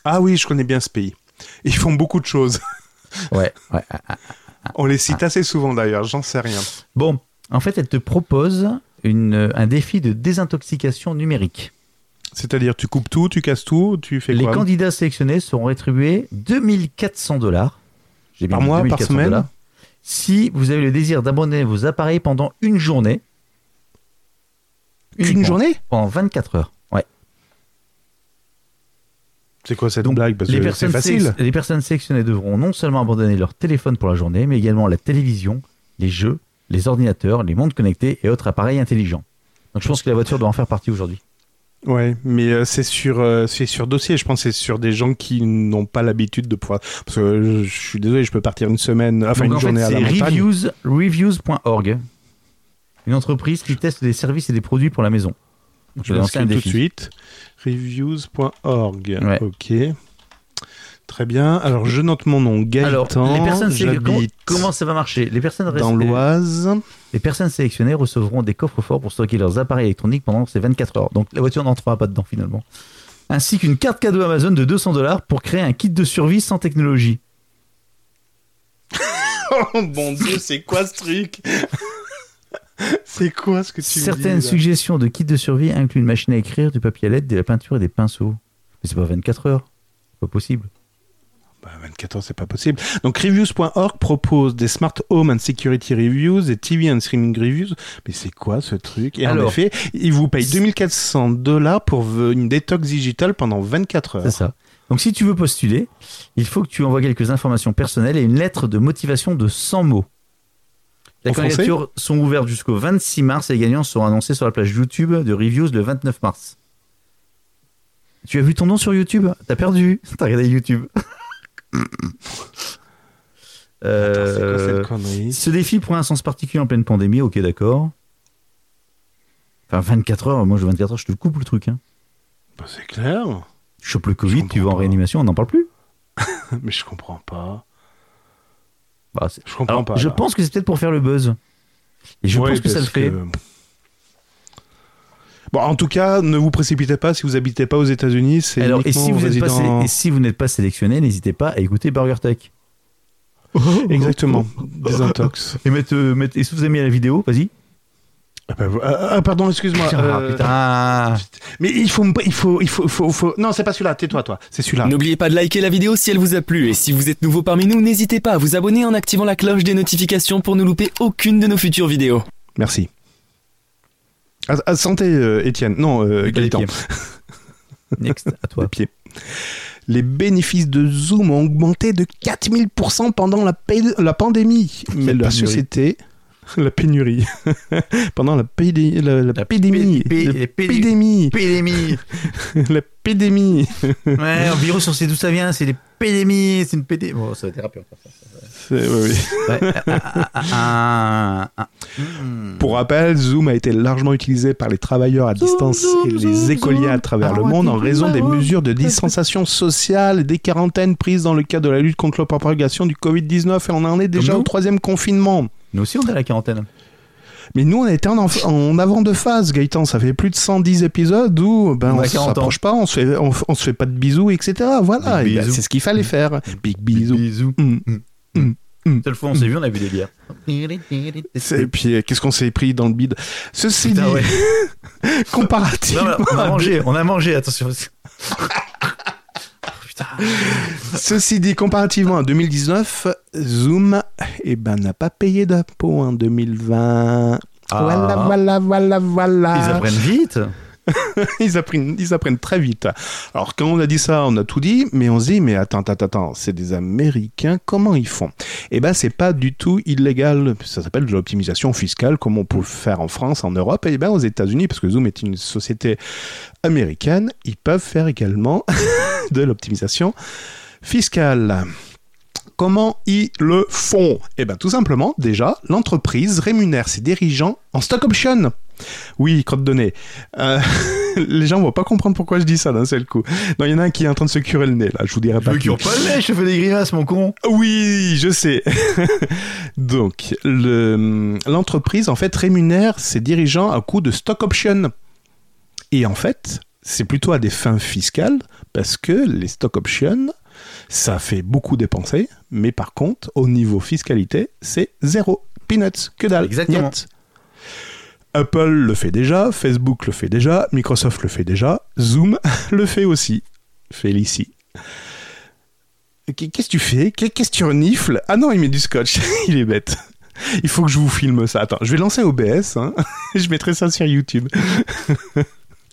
Ah oui, je connais bien ce pays. Ils font beaucoup de choses. <laughs> Ouais, ouais. ah, ah. On les cite assez souvent d'ailleurs, j'en sais rien. Bon, en fait, elle te propose une, un défi de désintoxication numérique. C'est-à-dire, tu coupes tout, tu casses tout, tu fais Les quoi? candidats sélectionnés seront rétribués 2400 dollars. Par mois, par 2400 semaine? dollars. Si vous avez le désir d'abandonner vos appareils pendant une journée. Une journée Pendant 24 heures. Ouais. C'est quoi cette Donc, blague? Parce les, que personnes facile. les personnes sélectionnées devront non seulement abandonner leur téléphone pour la journée, mais également la télévision, les jeux, les ordinateurs, les montres connectées et autres appareils intelligents. Donc je pense que la voiture doit en faire partie aujourd'hui. Ouais, mais euh, c'est sur euh, c'est sur dossier. Je pense que c'est sur des gens qui n'ont pas l'habitude de pouvoir. Parce que euh, je, suis désolé, je peux partir une semaine, enfin Donc, une en journée fait, à la c'est montagne. reviews, reviews.org, une entreprise qui teste des services et des produits pour la maison. Donc, Je vais lancer tout de suite. Reviews.org. Ouais. Ok. Très bien. Alors je note mon nom Alors, Gaëtan. les personnes comment, comment ça va marcher? Les personnes dans restent- l'Oise. Les personnes sélectionnées recevront des coffres forts pour stocker leurs appareils électroniques pendant ces 24 heures. Donc la voiture n'entrera pas dedans finalement. Ainsi qu'une carte cadeau Amazon de 200 dollars pour créer un kit de survie sans technologie. <laughs> Oh mon dieu, c'est quoi ce truc? <laughs> C'est quoi ce que tu me Certaines dis, suggestions de kit de survie incluent une machine à écrire, du papier à lettres, de la peinture et des pinceaux. Mais c'est pas 24 heures. Pas possible. Bah, 24 heures, c'est pas possible. Donc, reviews.org propose des smart home and security reviews, des TV and streaming reviews. Mais c'est quoi ce truc? Et en effet, ils vous payent 2400 dollars pour une détox digitale pendant 24 C'est heures. ça. Donc si tu veux postuler, il faut que tu envoies quelques informations personnelles et une lettre de motivation de 100 mots. Les candidatures sont ouvertes jusqu'au 26 mars et les gagnants seront annoncés sur la page YouTube de Reviews le 29 mars. Tu as vu ton nom sur YouTube? T'as perdu <laughs> T'as regardé YouTube. Euh, C'est quoi cette connerie ce défi prend un sens particulier en pleine pandémie, ok d'accord. Enfin 24 heures, moi je 24 heures, je te coupe le truc. Hein. Bah, C'est clair. Tu chopes le Je Covid, tu vas en réanimation, on n'en parle plus. <laughs> Mais je comprends pas. Bah, Je comprends Alors, pas. je pense que c'est peut-être pour faire le buzz. Et je Ouais, pense que ça le fait. Bon, en tout cas, ne vous précipitez pas si vous habitez pas aux États-Unis. C'est Alors, et si, vous n'êtes pas, résidents- sé- et si vous n'êtes pas sélectionné, n'hésitez pas à écouter Burger Tech. Exactement. <laughs> Désintox. Et, mettre, euh, mettre- et si vous avez mis la vidéo, vas-y. Ah, bah, ah, ah, pardon, excuse-moi. Ah, euh, putain. Mais il faut, il faut, il faut, il faut, faut- Non, c'est pas celui-là. Tais-toi, toi. C'est celui-là. N'oubliez pas de liker la vidéo si elle vous a plu et si vous êtes nouveau parmi nous, n'hésitez pas à vous abonner en activant la cloche des notifications pour ne louper aucune de nos futures vidéos. Merci. Ah, ah, santé, euh, Étienne. Non, euh, Gaëtan. <laughs> Next, à toi. Les pieds. Les bénéfices de Zoom ont augmenté de 4000% pendant la, la pandémie. Mais la société. <laughs> La pénurie. pendant la, pédé- la, la pédémie. La les pédé- pédémie. Pédémie. la pédémie. ouais, en virus, on sait d'où ça vient. C'est les pédémies. C'est une pédé. Bon, ça va déraper encore. Oui, oui. Ouais. ah, ah, ah. Pour rappel, Zoom a été largement utilisé par les travailleurs à distance Zoom, et les Zoom, écoliers à travers Ah, le monde en raison des mesures de <laughs> distanciation sociale et des quarantaines prises dans le cadre de la lutte contre la propagation du Covid-19 et on en est déjà au troisième confinement. Nous aussi, on est à la quarantaine. Mais nous, on était en, en avant de phase, Gaëtan. Ça fait plus de 110 épisodes où ben, On on, a se 40 ans. s'approche pas, on se, fait, on, f- on se fait pas de bisous, etc. Voilà, Big Et ben, c'est ce qu'il fallait faire. Big bisous. Bisous. Mm. Mm. Mm. Seule fois on s'est vu, on a bu des bières. Et puis, euh, qu'est-ce qu'on s'est pris dans le bide? Ceci Putain, dit, ouais. <laughs> comparativement... Non, on a mangé, on a mangé, attention. <laughs> Putain. Ceci dit, comparativement à 2019, Zoom eh ben, n'a pas payé d'impôts en 2020. Ah. Voilà, voilà, voilà, voilà. Ils apprennent vite. <laughs> ils, apprennent, très vite. Alors, quand on a dit ça, on a tout dit, mais on se dit, mais attends, attends, attends, c'est des Américains, comment ils font? Eh ben, c'est pas du tout illégal. Ça s'appelle de l'optimisation fiscale, comme on peut le faire en France, en Europe, et ben aux États-Unis, parce que Zoom est une société américaine, ils peuvent faire également <laughs> de l'optimisation fiscale. Comment ils le font Eh bien, tout simplement, déjà, l'entreprise rémunère ses dirigeants en stock option. Oui, crotte de nez. Euh, <laughs> les gens vont pas comprendre pourquoi je dis ça d'un seul coup. Non, il y en a un qui est en train de se curer le nez, là, je vous dirai Je pas qui. qu'ils ont pas le lait, je fais des grimaces, mon con. Oui, je sais. <laughs> Donc, le- l'entreprise, en fait, rémunère ses dirigeants à coup de stock option. Et en fait, c'est plutôt à des fins fiscales, parce que les stock options, ça fait beaucoup dépenser, mais par contre, au niveau fiscalité, c'est zéro. Peanuts, que dalle. Exactement. Apple le fait déjà, Facebook le fait déjà, Microsoft le fait déjà, Zoom <laughs> le fait aussi. Félicie. Qu'est- Qu'est-ce que tu fais? Qu'est- Qu'est-ce que tu renifles? Ah non, il met du scotch. <laughs> il est bête. Il faut que je vous filme ça. Attends, je vais lancer OBS. Hein. <laughs> je mettrai ça sur YouTube.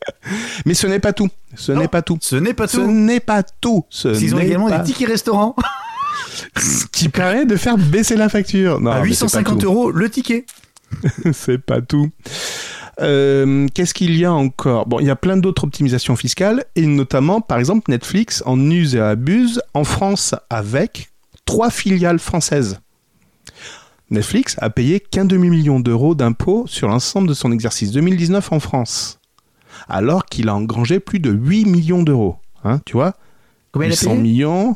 <laughs> Mais ce n'est pas tout. Ce n'est pas tout. Ce n'est pas Ce tout. n'est pas tout. Ce Ils ont également pas- des tickets restaurants. Ce <laughs> qui permet de faire baisser la facture. Non, à mais c'est pas 850 tout. euros le ticket. <laughs> c'est pas tout. Euh, Qu'est-ce qu'il y a encore? Bon, il y a plein d'autres optimisations fiscales, et notamment, par exemple, Netflix en use et abuse en France avec trois filiales françaises. Netflix a payé qu'un demi-million d'euros d'impôts sur l'ensemble de son exercice 2019 en France, alors qu'il a engrangé plus de 8 millions d'euros. Hein, tu vois Combien il a 800 payé? millions.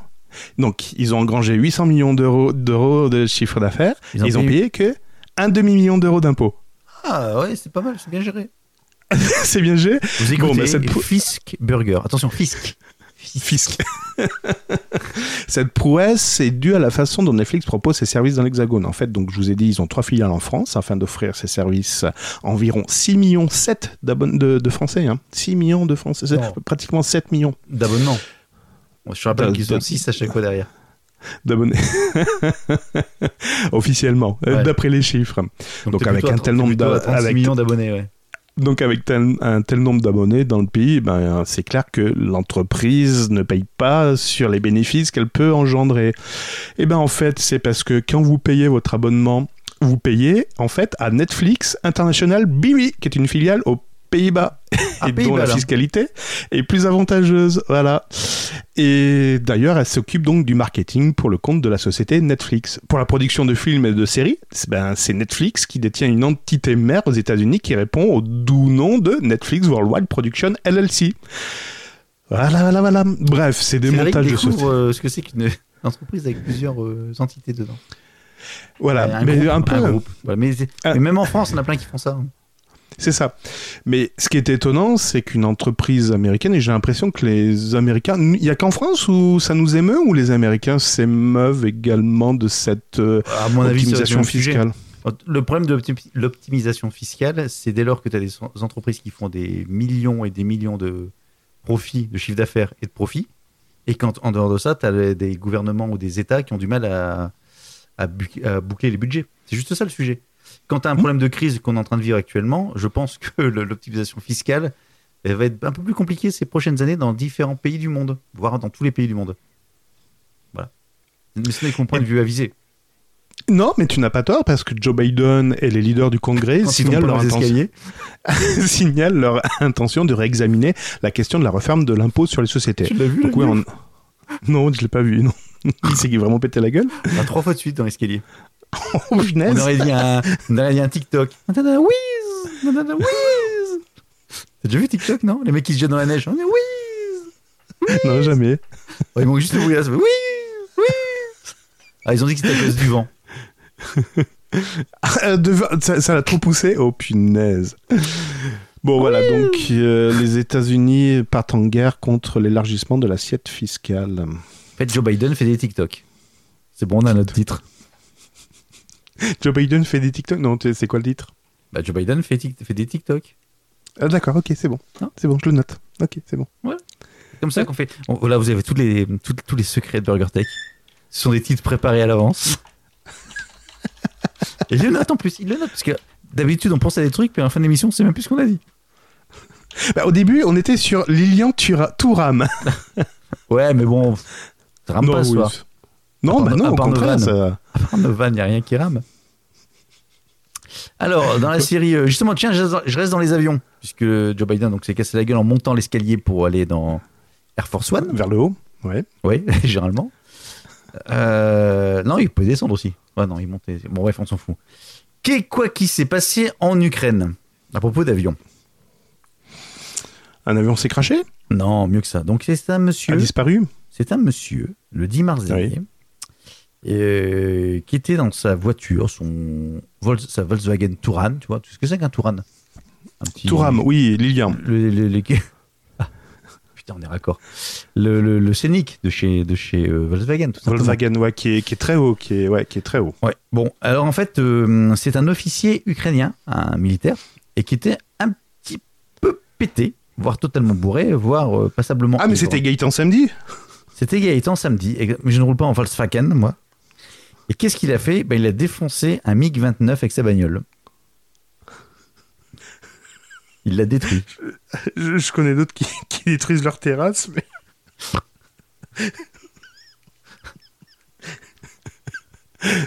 Donc, ils ont engrangé 800 millions d'euros d'euros de chiffre d'affaires. Ils ont Ils ont payé- payé que un demi-million d'euros d'impôts. Ah ouais, c'est pas mal, c'est bien géré. <laughs> C'est bien géré. Vous écoutez Bon, bah, cette Fisk Burger. Attention, Fisk. Fisc. <laughs> Cette prouesse est due à la façon dont Netflix propose ses services dans l'Hexagone. En fait, donc je vous ai dit, ils ont trois filiales en France afin d'offrir ces services à environ 6 millions 7 d'abonn- de, de Français. Hein. 6 millions de Français, pratiquement 7 millions D'abonnement. Bon, je rappelle qu'ils sont d'a- 6 à chaque fois derrière. d'abonnés. <laughs> Officiellement, euh, Ouais. d'après les chiffres. Donc, avec plutôt un tel 30, nombre t'es plutôt à d'a- 36 avec- millions d'abonnés, ouais. Donc avec un tel nombre d'abonnés dans le pays, ben, c'est clair que l'entreprise ne paye pas sur les bénéfices qu'elle peut engendrer. Et ben en fait, c'est parce que quand vous payez votre abonnement, vous payez en fait à Netflix International BB, qui est une filiale aux Pays-Bas Ah, et dont la fiscalité est plus avantageuse. Voilà. Et d'ailleurs, elle s'occupe donc du marketing pour le compte de la société Netflix. Pour la production de films et de séries, c'est ben, c'est Netflix qui détient une entité mère aux États-Unis qui répond au doux nom de Netflix Worldwide Production LLC. Voilà, voilà, voilà. Bref, c'est des montages de société. euh, ce que c'est qu'une <laughs> entreprise avec plusieurs euh, entités dedans. Voilà, un, mais groupe, un peu. groupe. Voilà, mais, Ah. mais même en France, on a plein qui font ça. C'est ça. Mais ce qui est étonnant, c'est qu'une entreprise américaine, et j'ai l'impression que les Américains, il y a qu'en France où ça nous émeut, ou les Américains s'émeuvent également de cette euh, À mon optimisation fiscale? Le problème de l'opti- l'optimisation fiscale, c'est dès lors que tu as des entreprises qui font des millions et des millions de profits, de chiffre d'affaires et de profits, et quand en dehors de ça, tu as des gouvernements ou des États qui ont du mal à, à bu- à boucler les budgets. C'est juste ça le sujet. Quand tu as un problème de crise qu'on est en train de vivre actuellement, je pense que <laughs> l'optimisation fiscale elle va être un peu plus compliquée ces prochaines années dans différents pays du monde, voire dans tous les pays du monde. Voilà. Mais ce n'est que mon point de vue avisé. Non, mais tu n'as pas tort, parce que Joe Biden et les leaders du Congrès signalent leur, intention, <laughs> signalent leur intention de réexaminer la question de la réforme de l'impôt sur les sociétés. tu l'as vu Donc, le oui, gars on- Non, je l'ai pas vu, non. <laughs> Il s'est vraiment pété la gueule. Ah, trois fois de suite dans l'escalier. <laughs> Oh, On aurait dit un, on aurait dit un TikTok. Whiz whiz T'as déjà vu TikTok, non? Les mecs qui se jettent dans la neige. On dit whiz Non, jamais. Oh, Ils manquent juste le bruit là, whiz whiz Ah, ils ont dit que c'était à cause du vent. <laughs> Ça ça l'a trop poussé. Oh, punaise. Bon, voilà, donc euh, les États-Unis partent en guerre contre l'élargissement de l'assiette fiscale. En fait, Joe Biden fait des TikTok. C'est bon, on a notre titre. <laughs> Joe Biden fait des TikTok Non, c'est quoi le titre? Bah, Joe Biden fait, des TikTok. Ah, D'accord, ok, c'est bon. Non. C'est bon, je le note. Ok, c'est bon. C'est comme ça qu'on fait. on- voilà, vous avez tous les, tous, tous les secrets de Burger Tech. Ce sont des titres préparés à l'avance. <laughs> Et il le note en plus. Il le note parce que d'habitude, on pense à des trucs, puis à la fin de l'émission, on sait même plus ce qu'on a dit. <laughs> Bah, au début, on était sur Lilian Tura- Touram. Ouais, mais bon, ça rame pas oui. soir. Non, bah no- non, au contraire, ça... À part il n'y a rien qui rame. Alors, dans la série, euh, justement, tiens, je reste dans- les avions, puisque Joe Biden s'est cassé la gueule en montant l'escalier pour aller dans Air Force One. vers le haut. Ouais. Oui, <laughs> généralement. Euh, non, il peut descendre aussi. Ouais, non, il montait. Bon, bref, on s'en fout. Qu'est- quoi qui s'est passé en Ukraine à propos d'avions Un avion s'est craché? Non, mieux que ça. Donc, c'est un A monsieur. disparu? C'est un monsieur, le 10 mars dernier, euh, qui était dans sa voiture, son Vol- sa Volkswagen Touran. Tu vois, tu sais ce que c'est qu'un Touran? Un petit, Touram, oui, Lilian. Le, le- le- <laughs> Ah, putain, on est raccord. Le, le, Scénic de chez, de chez euh, Volkswagen, tout. Volkswagen, ouais, qui est, qui est très haut, qui est, ouais, qui est très haut. Ouais. Bon, alors en fait, euh, c'est un officier ukrainien, un militaire, et qui était un petit peu pété, voire totalement bourré, voire euh, passablement. Ah, mais c'était Gaëtan samedi? C'était Gaëtan samedi, mais je ne roule pas en Volkswagen, moi. Et qu'est-ce qu'il a fait? Ben, Il a défoncé un MiG-29 avec sa bagnole. Il l'a détruit. je, je connais d'autres qui, qui détruisent leur terrasse, mais.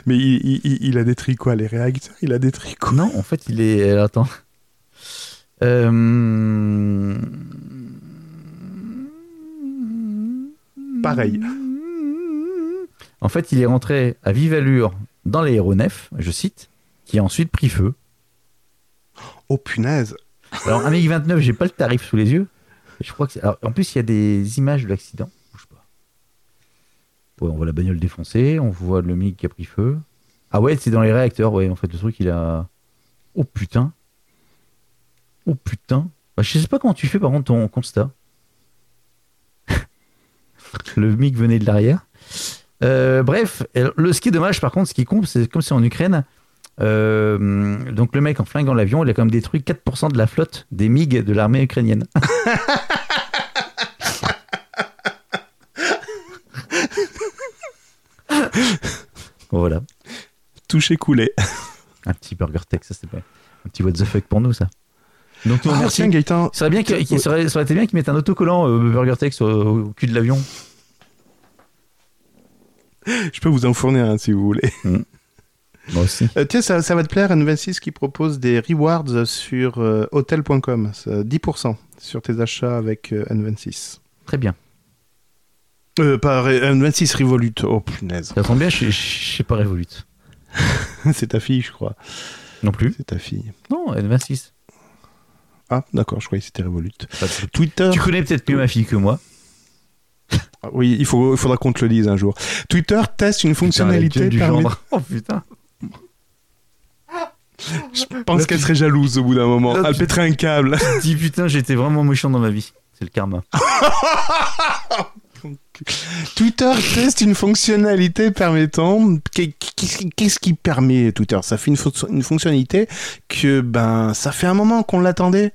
Mais il, il- il- il a détruit quoi? Les réacteurs Il a détruit quoi? Non, en fait, il est. Attends. Euh... Pareil. En fait, il est rentré à vive allure dans l'aéronef, je cite, qui a ensuite pris feu. Oh punaise Alors, un MiG-29, j'ai pas le tarif sous les yeux. Je crois que alors, en plus, il y a des images de l'accident. Bouge pas. Ouais, on voit la bagnole défoncée, on voit le MiG qui a pris feu. Ah ouais, c'est dans les réacteurs, ouais. En fait, le truc, il a. Oh putain. Oh putain. Bah, je sais pas comment tu fais, par contre, ton constat. <laughs> le MiG venait de l'arrière. Euh, bref, le, ce qui est dommage, par contre, ce qui compte, c'est comme c'est en Ukraine. euh, donc le mec en flinguant l'avion, il a quand même détruit 4% de la flotte des MiG de l'armée ukrainienne. <laughs> voilà, Touché coulé. un petit Burger Tech, ça c'est pas un petit what the fuck pour nous ça. Donc Ah, merci. Gaëtan, Ça serait bien qu'il été bien qu'ils mettent un autocollant euh, Burger Tech au cul de l'avion. <laughs> je peux vous en fournir un si vous voulez. <laughs> Moi aussi. Euh, tiens, ça, ça va te plaire, N26 qui propose des rewards sur euh, hotel.com. C'est 10% sur tes achats avec euh, N26. Très bien. Euh, pas Ré- N26 Revolut. Oh punaise. Ça tombe bien, je je sais pas Revolut. <laughs> C'est ta fille, je crois. Non plus. C'est ta fille. Non, N26. Ah, d'accord, je croyais que c'était Revolut. Twitter. Tu connais peut-être mieux ma fille que moi. Ah Oui, il, faut, il faudra qu'on te le dise un jour. Twitter teste une fonctionnalité du permet- gendre. Oh putain. Je pense qu'elle tu- serait jalouse au bout d'un moment. Là, Elle tu- pèterait un câble. <laughs> Dis putain, j'étais vraiment méchant dans ma vie. C'est le karma. <laughs> Twitter teste une fonctionnalité permettant. Qu'est- Qu'est-ce qui permet Twitter? Ça fait une, fon- une fonctionnalité que ben ça fait un moment qu'on l'attendait,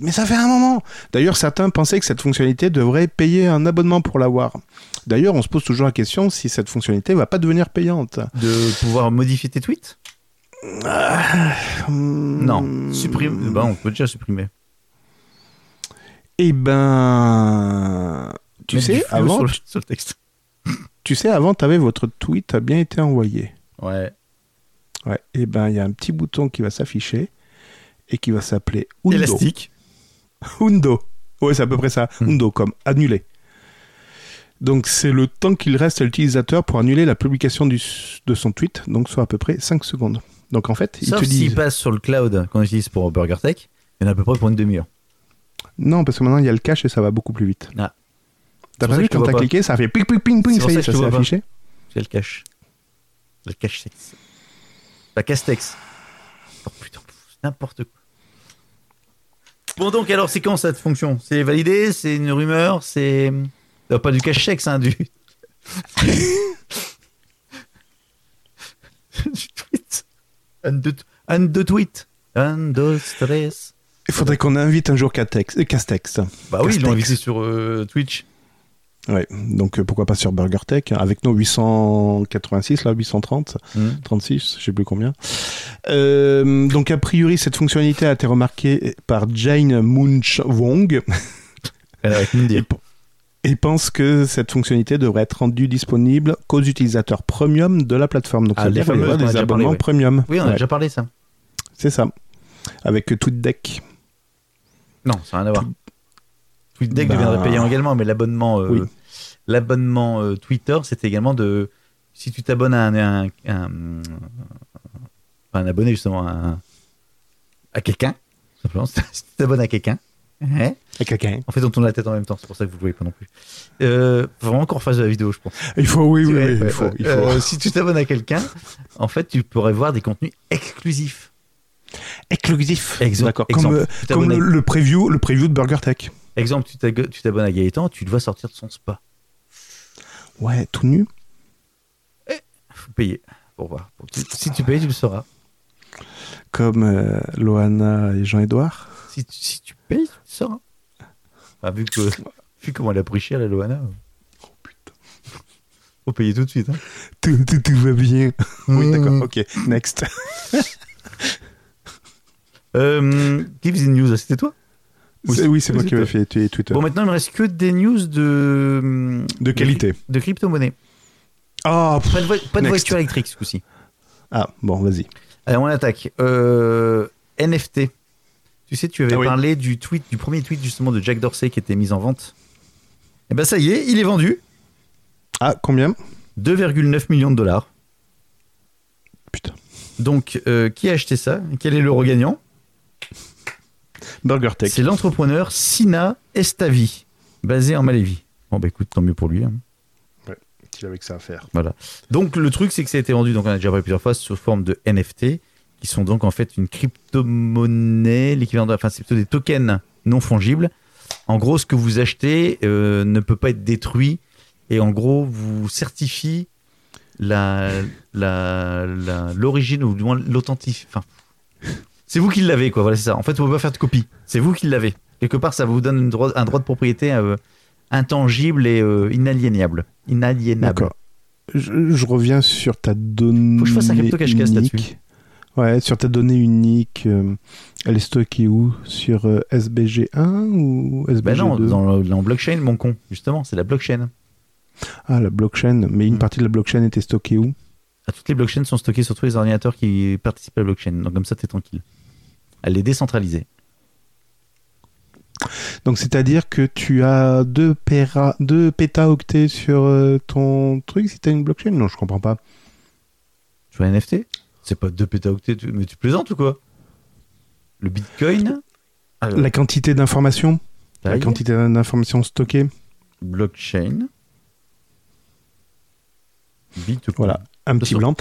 mais ça fait un moment. D'ailleurs, certains pensaient que cette fonctionnalité devrait payer un abonnement pour l'avoir. D'ailleurs, on se pose toujours la question si cette fonctionnalité va pas devenir payante. De pouvoir modifier tes tweets? Hmm. Non. Supprime. Bah, on peut déjà supprimer. Eh ben, tu du sais, avant, Sur le, tu, sur le texte. <laughs> tu sais, avant, t'avais votre tweet a bien été envoyé. Ouais. Ouais. Et ben, il y a un petit bouton qui va s'afficher et qui va s'appeler Undo. Élastique. <laughs> Undo. Ouais, c'est à peu près ça. Hmm. Undo, comme annuler. Donc, c'est le temps qu'il reste à l'utilisateur pour annuler la publication du- de son tweet, donc soit à peu près 5 secondes. Donc, en fait, il Sauf te dit. s'il passe sur le cloud qu'on utilise pour Burger Tech, il y en a à peu près pour une demi-heure. Non, parce que maintenant, il y a le cache et ça va beaucoup plus vite. Ah. T'as pas vu quand t'as cliqué, ça fait ping ping ping ping, ça y est, ça s'est affiché. C'est le cache. Le cache sexe. La castex. Oh putain, n'importe quoi. Bon donc alors c'est quand cette fonction? C'est validé? C'est une rumeur? C'est pas du cache sexe hein, du <laughs> du tweet. Un de un de tweet. Un de stress. Il faudrait qu'on invite un jour Castex. euh, Castex. Bah oui, ils l'ont invité sur euh, Twitch. Ouais, donc euh, pourquoi pas sur BurgerTech hein, avec nos 886 là 830 Hmm. 36 je sais plus combien Euh, donc a priori cette fonctionnalité a été remarquée par Jane Munch Wong Elle avec Mindy. et pense que cette fonctionnalité devrait être rendue disponible qu'aux utilisateurs premium de la plateforme donc Ah, les dire fameux, des parlé, abonnements ouais. premium Oui, on a Ouais, déjà parlé ça. c'est ça avec TweetDeck Non, ça n'a rien à voir. TweetDeck Bah. deviendrait payant également, mais l'abonnement euh, Oui. l'abonnement euh, Twitter, c'était également de si tu t'abonnes à un, un, un- abonné justement à, un- à quelqu'un, simplement, <laughs> si tu t'abonnes à quelqu'un, hein, quelqu'un en fait on tourne la tête en même temps, c'est pour ça que vous ne voyez pas non plus. Euh, faut vraiment qu'on refasse de la vidéo, je pense. il faut oui oui, Ouais, oui, il ouais, faut, ouais. il faut. Euh, si tu t'abonnes à quelqu'un, en fait tu pourrais voir des contenus exclusifs. exclusif Exemple- d'accord comme, comme le, le preview le preview de BurgerTech Exemple, tu t'abonnes à Gaëtan, tu le vois sortir de son spa. ouais tout nu faut payer pour voir. Pour- Si tu payes, tu le sauras. comme euh, Loana et Jean-Edouard Si tu, si tu payes, tu le sauras. Enfin, vu, que, <laughs> vu comment elle a pris cher, la Loana. Oh putain. Faut payer tout de suite. Hein. tout, tout, tout va bien <laughs> oui d'accord ok next <laughs> Euh, faisait une news C'était toi? Oui, C'est- oui, c'est moi qui avais fait Twitter. Bon, maintenant, il me reste que des news de. de qualité. De crypto-monnaie. Ah, Pas de, vo- pas de Next. voiture électrique ce coup-ci. Ah, bon, vas-y. Allez, on attaque. Euh, NFT. Tu sais, tu avais Ah oui. parlé du tweet, du premier tweet justement de Jack Dorsey qui était mis en vente. Et ben ça y est, il est vendu. Ah, combien? 2,9 millions de dollars. Putain. Donc, euh, qui a acheté ça? Quel est l'euro gagnant? Burger Tech. C'est l'entrepreneur Sina Estavi, basé en Malaisie. Bon, bah écoute, tant mieux pour lui. hein. Il avait que ça à faire. Donc, le truc, c'est que ça a été vendu, donc on a déjà parlé plusieurs fois, sous forme de NFT, qui sont donc en fait une crypto-monnaie, l'équivalent de. Enfin, c'est plutôt des tokens non fongibles. En gros, ce que vous achetez euh, ne peut pas être détruit, et en gros, vous certifie la la- la- l'origine ou du moins l'authentique. Enfin, c'est vous qui l'avez, quoi. Voilà, c'est ça. En fait, on ne peut pas faire de copie. C'est vous qui l'avez. Quelque part, ça vous donne une droit- un droit de propriété euh, intangible et euh, inaliénable. Inaliénable. D'accord. Je, je reviens sur ta donnée. Faut que je fasse un crypto unique. là-dessus. Ouais, sur ta donnée unique. euh, elle est stockée où? Sur euh, SBG1 ou SBG2 Ben non, dans, dans blockchain, mon con, justement, c'est la blockchain. Ah, la blockchain. Mais une Mm. partie de la blockchain était stockée où? Ah, Toutes les blockchains sont stockées sur tous les ordinateurs qui participent à la blockchain. Donc comme ça, t'es tranquille. Elle est décentralisée. Donc, c'est-à-dire que tu as deux, péra... deux pétaoctets sur euh, ton truc si tu as une blockchain? Non, je comprends pas. Tu vois NFT C'est pas 2 pétaoctets, mais tu plaisantes ou quoi? Le bitcoin? Alors, La quantité d'informations? La quantité d'informations stockées? Blockchain. Bit Voilà, un petit blanc.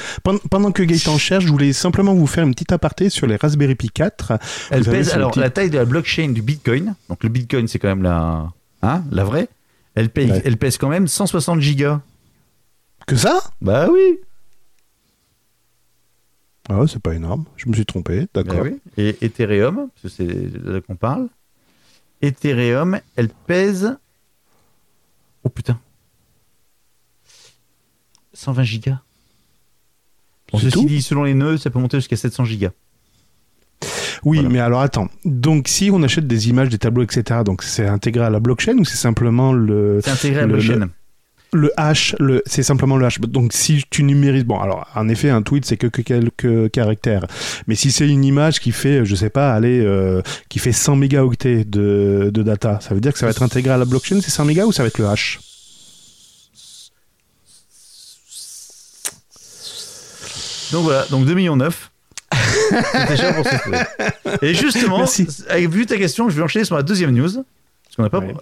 Pendant, que Gaëtan <laughs> cherche, je voulais simplement vous faire une petite aparté sur les Raspberry Pi 4. Elle Vous pèse, alors petit- la taille de la blockchain du bitcoin, donc le bitcoin c'est quand même la, hein, la vraie, elle, Ouais. elle pèse quand même 160 gigas. Que ça? Bah oui, Ah, ouais, c'est pas énorme. Je me suis trompé, bah d'accord. oui. Et Ethereum, parce que c'est là qu'on parle, Ethereum, elle pèse. Oh putain. 120 gigas. Ceci dit, selon les nœuds, ça peut monter jusqu'à 700 gigas. Oui, Voilà. mais alors attends. Donc, si on achète des images, des tableaux, etc., donc c'est intégré à la blockchain ou c'est simplement le, C'est intégré à la Le- blockchain. le hash le, C'est simplement le hash. Donc, si tu numérises. Bon, alors, en effet, un tweet, c'est que, que quelques caractères. Mais si c'est une image qui fait, je sais pas, allez, euh, qui fait 100 mégaoctets de, de data, ça veut dire que ça va être intégré à la blockchain, c'est 100 mégas ou ça va être le hash? Donc voilà, donc 2 millions 9. C'était cher pour. Et justement, Merci. vu ta question, je vais enchaîner sur la deuxième news. Parce qu'on n'a pas. Ouais.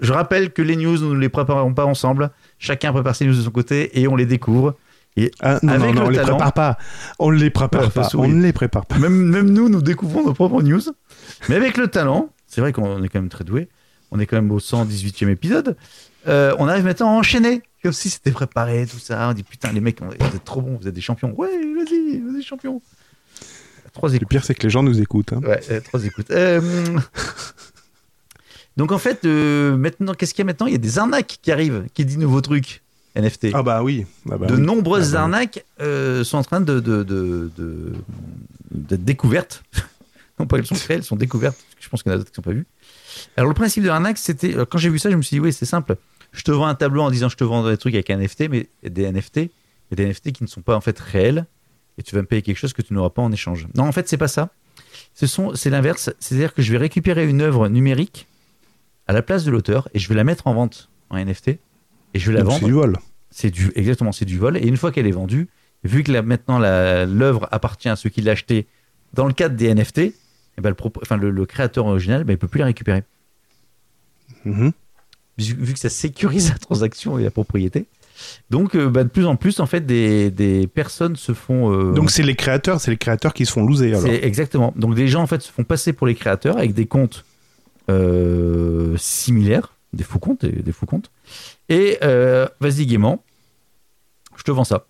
Je rappelle que les news, nous ne les préparons pas ensemble. Chacun prépare ses news de son côté et on les découvre. Ah, non, Avec non, non, le on les talent- prépare pas. On les prépare pas. On ne les prépare pas. Même, même nous, nous découvrons nos propres news. Mais avec le talent, c'est vrai qu'on est quand même très doué. On est quand même au 118e épisode. Euh, on arrive maintenant à enchaîner. Comme si c'était préparé, tout ça. On dit putain, les mecs, vous êtes trop bons, vous êtes des champions. Ouais, vas-y, vas-y, champion. Trois Le pire, c'est que les gens nous écoutent. hein. Ouais, euh, trois écoutes. Euh, <laughs> Donc en fait, euh, maintenant, qu'est-ce qu'il y a maintenant? Il y a des arnaques qui arrivent. Qui dit nouveau truc NFT Ah bah oui. Ah bah de oui. nombreuses Ah bah arnaques euh, sont en train de, de, de- de- d'être découvertes. <laughs> non pas elles sont créées, elles sont découvertes. Parce que je pense qu'il y en a d'autres qui ne sont pas vues. Alors le principe de l'arnaque, c'était quand j'ai vu ça, je me suis dit oui, c'est simple. Je te vends un tableau en disant je te vends des trucs avec un NFT, mais des NFT, des NFT qui ne sont pas en fait réels, et tu vas me payer quelque chose que tu n'auras pas en échange. Non, en fait, c'est pas ça. Ce sont, c'est l'inverse. C'est-à-dire que je vais récupérer une œuvre numérique à la place de l'auteur et je vais la mettre en vente en NFT et je vais la Donc, vendre. C'est du vol. C'est du exactement, c'est du vol. Et une fois qu'elle est vendue, vu que maintenant l'œuvre appartient à ceux qui l'ont acheté dans le cadre des NFT, eh ben, le, enfin, le, le créateur original, ben, il peut plus la récupérer. Mhm. Vu, que ça sécurise <laughs> la transaction et la propriété. Donc, euh, ben, de plus en plus, en fait, des, des personnes se font. euh, Donc c'est les créateurs, c'est les créateurs qui se font loser alors. c'est exactement. Donc, des gens en fait se font passer pour les créateurs avec des comptes euh, similaires, des faux comptes, des, des faux comptes. Et euh, vas-y gaiement, je te vends ça.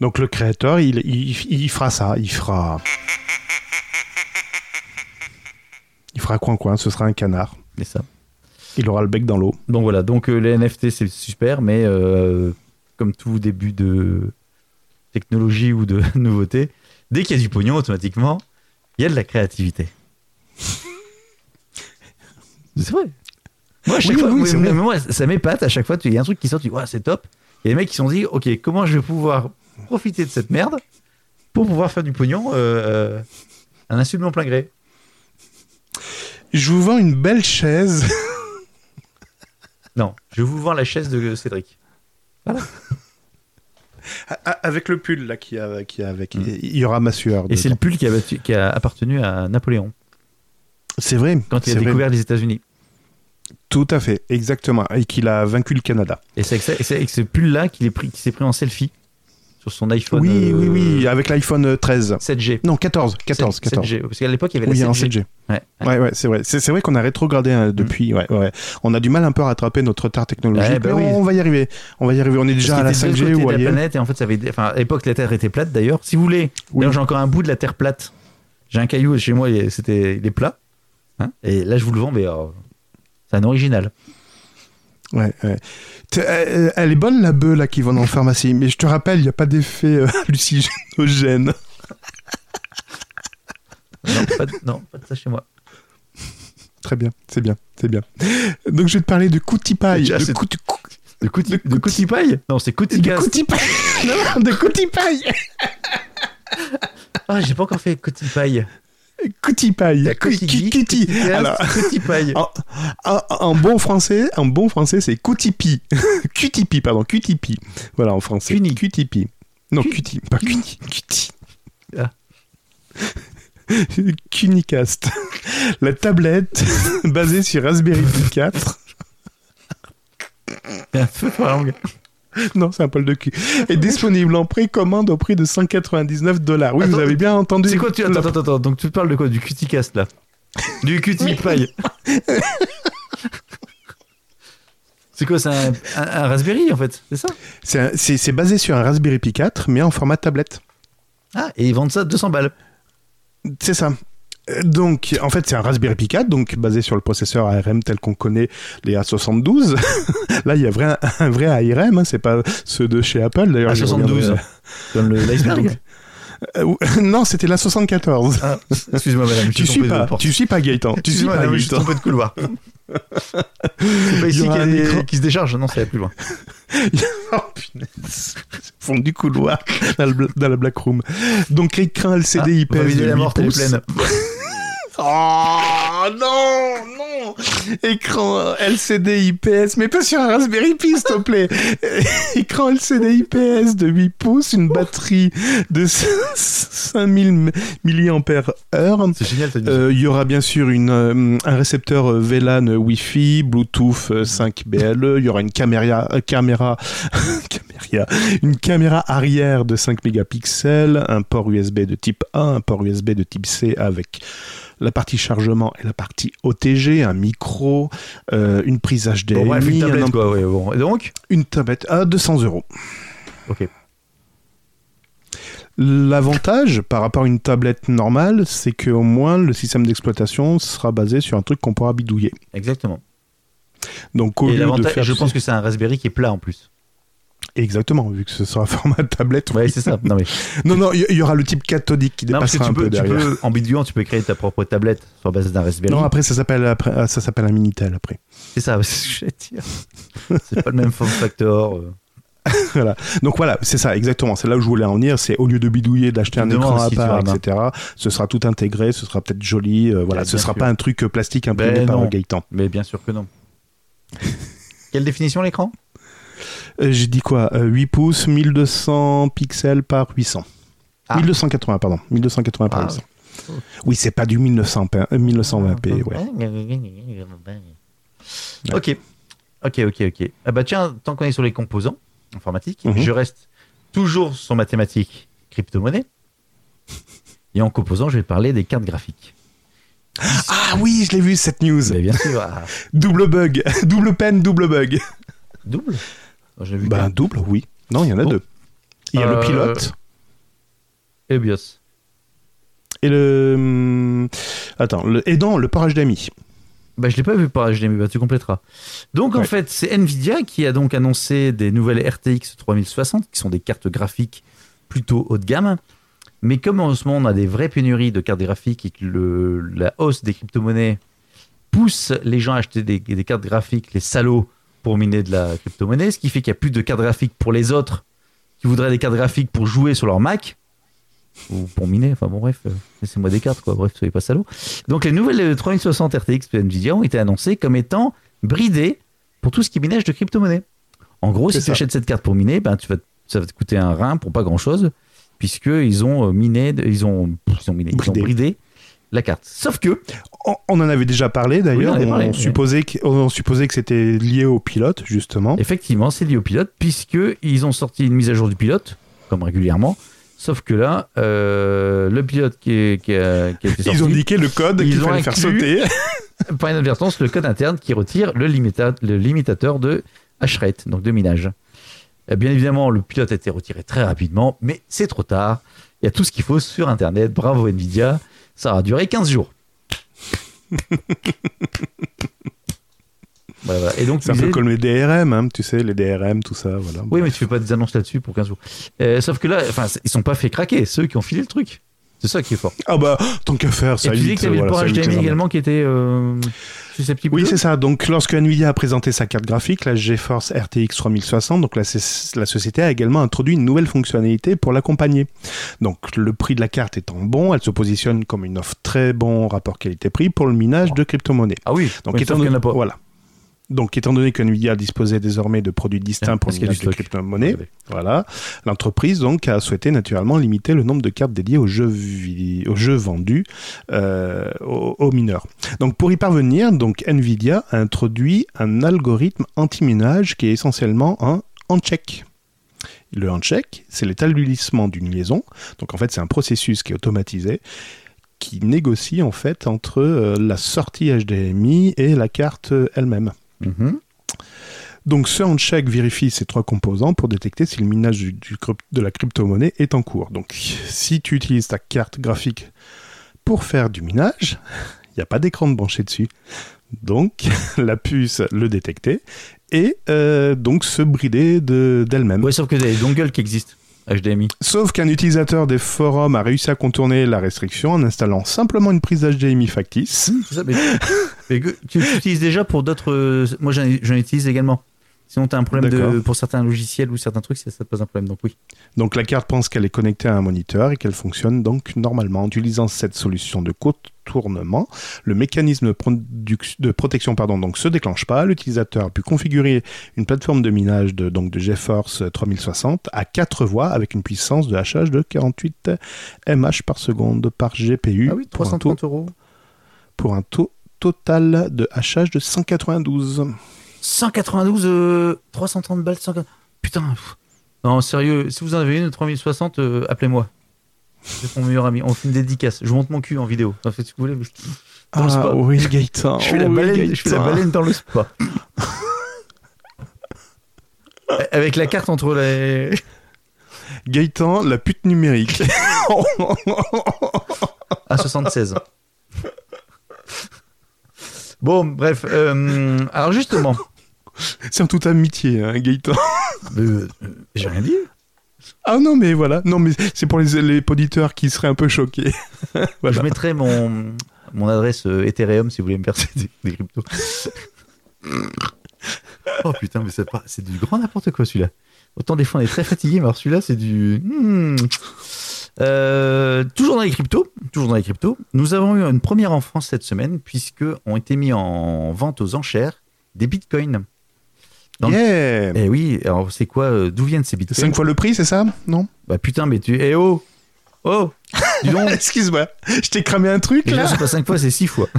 Donc le créateur, il, il, il fera ça, il fera. Il fera coin coin, ce sera un canard. Et ça. Il aura le bec dans l'eau. Donc voilà, donc euh, les NFT c'est super, mais euh, comme tout début de technologie ou de <laughs> nouveauté, dès qu'il y a du pognon, automatiquement, il y a de la créativité. <laughs> c'est vrai. Moi, à chaque Oui, fois, oui, mais vrai. moi, ça m'épate. À chaque fois, il y a un truc qui sort, tu dis, ouais, c'est top. Il y a des mecs qui se sont dit, ok, comment je vais pouvoir profiter de cette merde pour pouvoir faire du pognon euh, euh, un insu de mon plein gré? Je vous vends une belle chaise. <laughs> Non, je vous vends la chaise de Cédric. <laughs> A- Avec le pull là qui a, qui a avec. Mm. Il y aura ma sueur. Et c'est le pull qui a, battu- qui a appartenu à Napoléon C'est vrai. quand il a vrai. découvert les États-Unis. Tout à fait, exactement. Et qu'il a vaincu le Canada. Et c'est avec, ce qu'il est pris- qu'il s'est pris en selfie sur son iPhone oui, euh, oui, oui, avec l'iPhone 13. 7G. Non, 14, 14, 14. 7G. Parce qu'à l'époque, il y avait Oui, la en 7G. 7G. Ouais. Ouais, ouais, c'est vrai. C'est vrai qu'on a rétrogradé hein, depuis. Ouais, ouais. On a du mal un peu à rattraper notre retard technologique. Ouais, bah mais oui. on va y arriver. On va y arriver. On est déjà à la Parce qu'il était de 5G l'autre ou de la planète et en fait, ça avait, enfin, à l'époque, la Terre était plate d'ailleurs. Si vous voulez, Oui. j'ai encore un bout de la Terre plate. J'ai un caillou chez moi, il- c'était, il est plat. Hein et là, je vous le vends, mais euh, c'est un original. Ouais, ouais. Elle, est bonne la bœuf là qui vend en pharmacie, mais je te rappelle, il n'y a pas d'effet euh, <laughs> hallucinogène. Non, pas de, non, pas de ça chez moi. Très bien, c'est bien, c'est bien. Donc je vais te parler de Coutipaille. Déjà, De, De Couti, de Coutipaille Non, c'est de Coutigas. Coutipaille. <laughs> Non, de Coutipaille. Ah, j'ai pas encore fait Coutipaille. Coutipaille. La Cou- Cotigui, Cuti. Coutigas, Alors, Coutipaille. en, en- en bon français, en bon français, c'est Coutipi. <laughs> Cutipi, pardon, Cutipi. Voilà en français. Cuni. Cutipi. Non, Cu- Cuti, pas Cuti. Cuti. Ah. <laughs> Cunicast. La tablette <laughs> basée sur Raspberry Pi 4. Il y a un feu langue. <laughs> Non, c'est un poil de cul. <laughs> Est disponible en précommande au prix de 199 dollars. Oui, vous avez bien entendu. C'est quoi tu... Attends, attends, attends. Donc tu parles de quoi? Du Cuticast là? Du Cutipaille. C'est quoi C'est un, un- un Raspberry en fait, c'est ça? C'est basé sur un Raspberry Pi 4, mais en format tablette. Ah, et ils vendent ça 200 balles. C'est ça. Euh, Donc, en fait, c'est un Raspberry Pi 4, donc basé sur le processeur ARM tel qu'on connaît les A72. <laughs> Là, il y a vrai, un vrai ARM, hein, c'est pas ceux de chez Apple. D'ailleurs, j'y A72. reviendrai. Comme le- l'iceberg. Euh, <laughs> non, c'était la 74. Ah, excuse-moi madame, Tu suis pas, tu suis pas Gaëtan. Tu suis pas madame, je suis tombé de couloir. <laughs> c'est pas Il y ici qu'il y a un des- écran. qui se décharge, non, c'est plus loin. Oh punaise. Fond du couloir dans, le dans la black room. Donc écran LCD Ah, 8 la morte, elle est pleine. Oh non, non Écran LCD IPS, mais pas sur un Raspberry Pi, s'il te plaît <laughs> Écran LCD IPS de 8 pouces, une batterie de <laughs> 5000 mAh. C'est génial. Euh, Il y aura bien sûr une, euh, un récepteur euh, VLAN Wi-Fi, Bluetooth euh, 5 BLE. Il y aura une caméra, euh, caméra, <laughs> caméra, une caméra arrière de 5 mégapixels, un port USB de type A, un port USB de type C avec la partie chargement et la partie OTG, un micro, euh, une prise HDMI, Bon, bref, une un tablette amp- quoi, ouais, bon. Et donc une tablette à 200 euros. Ok. L'avantage par rapport à une tablette normale, c'est qu'au moins le système d'exploitation sera basé sur un truc qu'on pourra bidouiller. Exactement. Donc au Et lieu de l'avantage, faire je pense que c'est un Raspberry qui est plat en plus. Exactement vu que ce sera <laughs> format tablette. Ouais, oui. c'est ça. Non, mais, Non non, il y, aura le type cathodique qui non, parce que dépassera tu un peu peux, tu derrière. peux, en bidouillant, tu peux créer ta propre tablette sur base d'un Raspberry. Non après ça s'appelle après ah, ça s'appelle un minitel après. C'est ça, <laughs> c'est ce que j'allais dire. C'est pas le même form factor. euh. <laughs> voilà. Donc voilà, c'est ça exactement. C'est là où je voulais en venir. C'est au lieu de bidouiller, d'acheter un Tu écran à tu part, etc. Ce sera tout intégré, ce sera peut-être joli. euh, voilà, ce bien sera sûr. pas un truc euh, plastique imprimé Ben par non. Gaëtan. Mais bien sûr que non. Quelle définition l'écran? Euh, J'ai dit quoi Euh, 8 pouces, 1200 pixels par 800. Ah. 1280, pardon. 1280 par Ah. 800. Oui, c'est pas du 1900, p- euh, 1920p, Ah, ouais. Ok. Ok, ok, ok. Ah bah tiens, tant qu'on est sur les composants informatiques, Mhm. je reste toujours sur mathématiques, crypto-monnaie. Et en composant, je vais parler des cartes graphiques. Ah oui, je l'ai vu cette news. Mais bien sûr, <laughs> ah, <laughs> Double bug, double peine, double bug. double? Vu Bah, qu'un. double, oui. Non, il y en a Bon. deux. Il y a Euh, le pilote Et BIOS. et le. hum, Attends, le... et non, le port HDMI. Bah, je l'ai pas vu par HDMI, bah, tu compléteras. Donc, en fait, c'est Nvidia qui a donc annoncé des nouvelles RTX 3060, qui sont des cartes graphiques plutôt haut de gamme. Mais comme en ce moment, on a des vraies pénuries de cartes graphiques et que le, la hausse des crypto-monnaies pousse les gens à acheter des, des cartes graphiques, les salauds, pour miner de la crypto-monnaie, ce qui fait qu'il n'y a plus de cartes graphiques pour les autres qui voudraient des cartes graphiques pour jouer sur leur Mac. ou pour miner. Enfin bon, bref, euh, laissez-moi des cartes, quoi. Bref, soyez pas salaud. Donc les nouvelles euh, 3060 RTX de Nvidia ont été annoncées comme étant bridées pour tout ce qui est minage de crypto-monnaie. En gros, si tu achètes cette carte pour miner, ben, tu vas, ça va te coûter un rein pour pas grand-chose, puisqu'ils ont euh, miné, ils ont, ils ont miné, ils ont Bridé. La carte. Sauf que, On, on en avait déjà parlé d'ailleurs. Oui, on supposait que, on supposait que c'était lié au pilote, justement. effectivement, c'est lié au pilote, puisqu'ils ont sorti une mise à jour du pilote, comme régulièrement. Sauf que là, euh, le pilote qui, est- qui a, qui a été sorti, Ils ont indiqué le code Ils qu'il ont fallait faire sauter. <laughs> par inadvertance le code interne qui retire le, limita- le limitateur de hash rate, donc de minage. Euh, Bien évidemment, le pilote a été retiré très rapidement, mais c'est trop tard. Il y a tout ce qu'il faut sur Internet. Bravo Nvidia. Ça aura duré 15 jours. <laughs> Voilà, voilà. Et donc, C'est un peu comme les DRM, hein, tu sais, les DRM, tout ça, voilà. oui, mais tu fais pas des annonces là-dessus pour 15 jours. Euh, sauf que là, enfin, ils sont pas fait craquer, ceux qui ont filé le truc. C'est ça qui est fort. Ah bah, tant qu'à faire, ça Et tu dis tu avais le voilà, port ça évite les HDMI emmerdes. également qui était euh, susceptible. Oui, c'est ça. Donc, lorsque Nvidia a présenté sa carte graphique, la GeForce RTX 3060, donc la, société a également introduit une nouvelle fonctionnalité pour l'accompagner. Donc, le prix de la carte étant bon, elle se positionne comme une offre très bon rapport qualité-prix pour le minage de crypto-monnaies. Ah oui, Donc, étant donné, voilà. Donc, étant donné que Nvidia disposait désormais de produits distincts Ah, pour parce le qu'il y a minage du de stock. crypto-monnaies, voilà, l'entreprise donc a souhaité naturellement limiter le nombre de cartes dédiées aux jeux, vi- aux jeux vendus euh, aux, aux mineurs. Donc pour y parvenir, donc Nvidia a introduit un algorithme anti-minage qui est essentiellement un handshake. Le handshake, c'est l'établissement d'une liaison. Donc en fait, c'est un processus qui est automatisé qui négocie en fait entre euh, la sortie HDMI et la carte euh, elle-même. Mhm. Donc ce handshake vérifie ces trois composants pour détecter si le minage du- du cryp- de la crypto-monnaie est en cours. Donc si tu utilises ta carte graphique pour faire du minage, <laughs> il n'y a pas d'écran de branché dessus. Donc <laughs> la puce le détectait et euh, donc se brider de- d'elle-même. Ouais, sauf que des dongles qui existent, HDMI. Sauf qu'un utilisateur des forums a réussi à contourner la restriction en installant simplement une prise HDMI factice. Ça, mais, <laughs> mais que- tu, tu utilises déjà pour d'autres. euh, Moi, j'en utilise également. Sinon, tu as un problème de, pour certains logiciels ou certains trucs, ça, ça te pose un problème. Donc, oui. Donc la carte pense qu'elle est connectée à un moniteur et qu'elle fonctionne donc normalement. En utilisant cette solution de contournement, le mécanisme de, protection pardon, donc, se déclenche pas. L'utilisateur a pu configurer une plateforme de minage de, donc, de GeForce 3060 à 4 voix avec une puissance de hachage de 48 mH par seconde par GPU Ah oui, pour, un taux, 330 euros. pour un taux total de hachage de 192. 192, euh, 330 balles, 140. Putain. pff. Non, sérieux, si vous en avez une 3060, euh, appelez-moi. C'est mon meilleur ami. On fait une dédicace. Je vous montre mon cul en vidéo. Enfin, faites ce que vous voulez. Dans spa. oui, Gaëtan. Je fais, la baleine, je fais la Gaëtan. baleine dans le spa. <laughs> Avec la carte entre les. Gaëtan, la pute numérique. <laughs> à 76. Bon, bref. euh, alors justement, C'est en toute amitié, hein, Gaëtan. euh, j'ai rien dit. Ah non, mais voilà. Non, mais c'est pour les, les auditeurs qui seraient un peu choqués. <laughs> Je mettrai mon, mon adresse euh, Ethereum si vous voulez me verser <laughs> des, des cryptos. oh putain, mais c'est pas, c'est du grand n'importe quoi celui-là. Autant des fois on est très fatigué, mais alors celui-là c'est du. hmm. Euh, toujours dans les cryptos, toujours dans les cryptos, nous avons eu une première en France cette semaine puisque ont été mis en vente aux enchères des bitcoins. Dans le- Yeah Eh oui, alors c'est quoi euh, D'où viennent ces bitcoins Cinq fois le prix, c'est ça Non? Bah putain, mais tu. Eh oh Oh Dis <laughs> donc Excuse-moi, je t'ai cramé un truc Déjà, là c'est pas 5 fois, c'est 6 fois. <laughs>